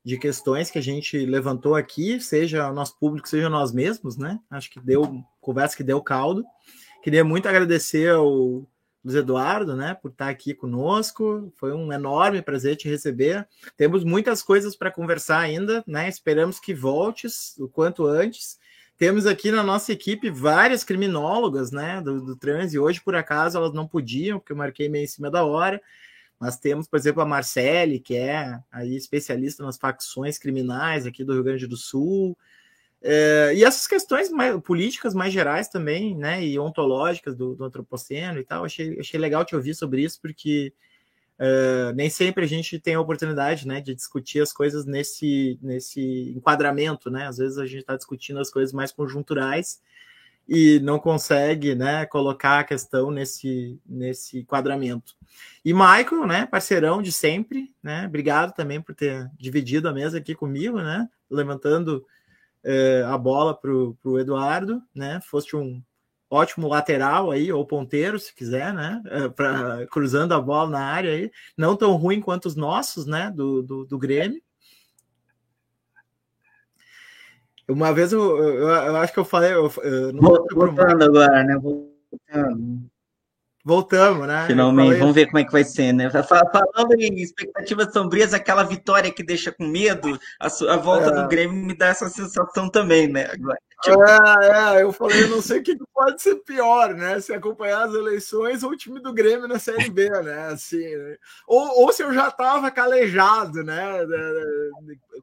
de questões que a gente levantou aqui, seja nosso público, seja nós mesmos, né? Acho que deu conversa que deu caldo. Queria muito agradecer ao Luiz Eduardo, né, por estar aqui conosco. Foi um enorme prazer te receber. Temos muitas coisas para conversar ainda, né? Esperamos que voltes o quanto antes. Temos aqui na nossa equipe várias criminólogas, né, do, do trans, e hoje, por acaso, elas não podiam, porque eu marquei meio em cima da hora. Nós temos, por exemplo, a Marcele, que é aí especialista nas facções criminais aqui do Rio Grande do Sul. É, e essas questões mais, políticas mais gerais também, né, e ontológicas do, do antropoceno e tal, achei, achei legal te ouvir sobre isso, porque é, nem sempre a gente tem a oportunidade, né, de discutir as coisas nesse, nesse enquadramento, né, às vezes a gente está discutindo as coisas mais conjunturais e não consegue, né, colocar a questão nesse, nesse enquadramento. E Michael, né, parceirão de sempre, né, obrigado também por ter dividido a mesa aqui comigo, né, levantando é, a bola para o Eduardo, né? Foste um ótimo lateral aí, ou ponteiro, se quiser, né? É, pra, cruzando a bola na área aí. Não tão ruim quanto os nossos, né? Do, do, do Grêmio. Uma vez eu, eu, eu, acho que eu falei. Eu, eu Voltando agora, né? Voltando. Voltamos, né? Finalmente, vamos ver como é que vai ser, né? Falando em expectativas sombrias, aquela vitória que deixa com medo, a, a volta é. do Grêmio me dá essa sensação também, né? Agora. É, é, eu falei, eu não sei o que pode ser pior, né? Se acompanhar as eleições ou o time do Grêmio na Série B, né? Assim, né? Ou, ou se eu já estava calejado, né?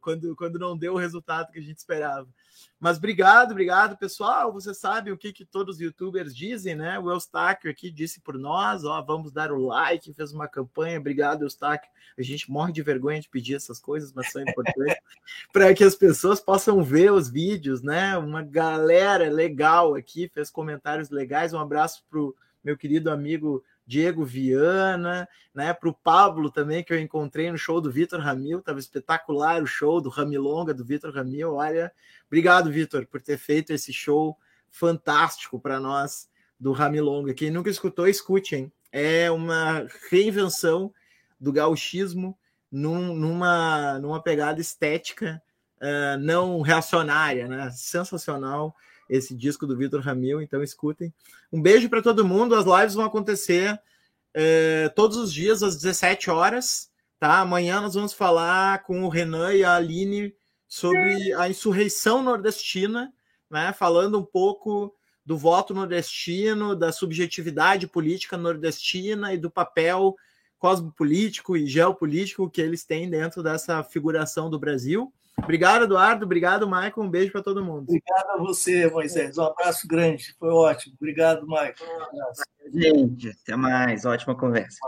Quando, quando não deu o resultado que a gente esperava. Mas obrigado, obrigado, pessoal. Você sabe o que, que todos os youtubers dizem, né? O Eustáquio aqui disse por nós, ó, vamos dar o like, fez uma campanha. Obrigado, Eustáquio. A gente morre de vergonha de pedir essas coisas, mas são importantes [LAUGHS] para que as pessoas possam ver os vídeos, né? Uma galera legal aqui fez comentários legais. Um abraço para o meu querido amigo Diego Viana, né? Para o Pablo também, que eu encontrei no show do Vitor Ramil, estava espetacular o show do Ramilonga do Vitor Ramil. Olha, obrigado, Vitor, por ter feito esse show fantástico para nós do Ramilonga. Quem nunca escutou, escute, hein? É uma reinvenção do gauchismo num, numa, numa pegada estética uh, não reacionária, né? Sensacional esse disco do Vitor Ramil, então escutem. Um beijo para todo mundo. As lives vão acontecer é, todos os dias às 17 horas, tá? Amanhã nós vamos falar com o Renan e a Aline sobre a insurreição nordestina, né? Falando um pouco do voto nordestino, da subjetividade política nordestina e do papel cosmopolítico e geopolítico que eles têm dentro dessa figuração do Brasil. Obrigado, Eduardo. Obrigado, Michael. Um beijo para todo mundo. Obrigado a você, Moisés. Um abraço grande. Foi ótimo. Obrigado, Michael. Um abraço. Gente, até mais. Ótima conversa.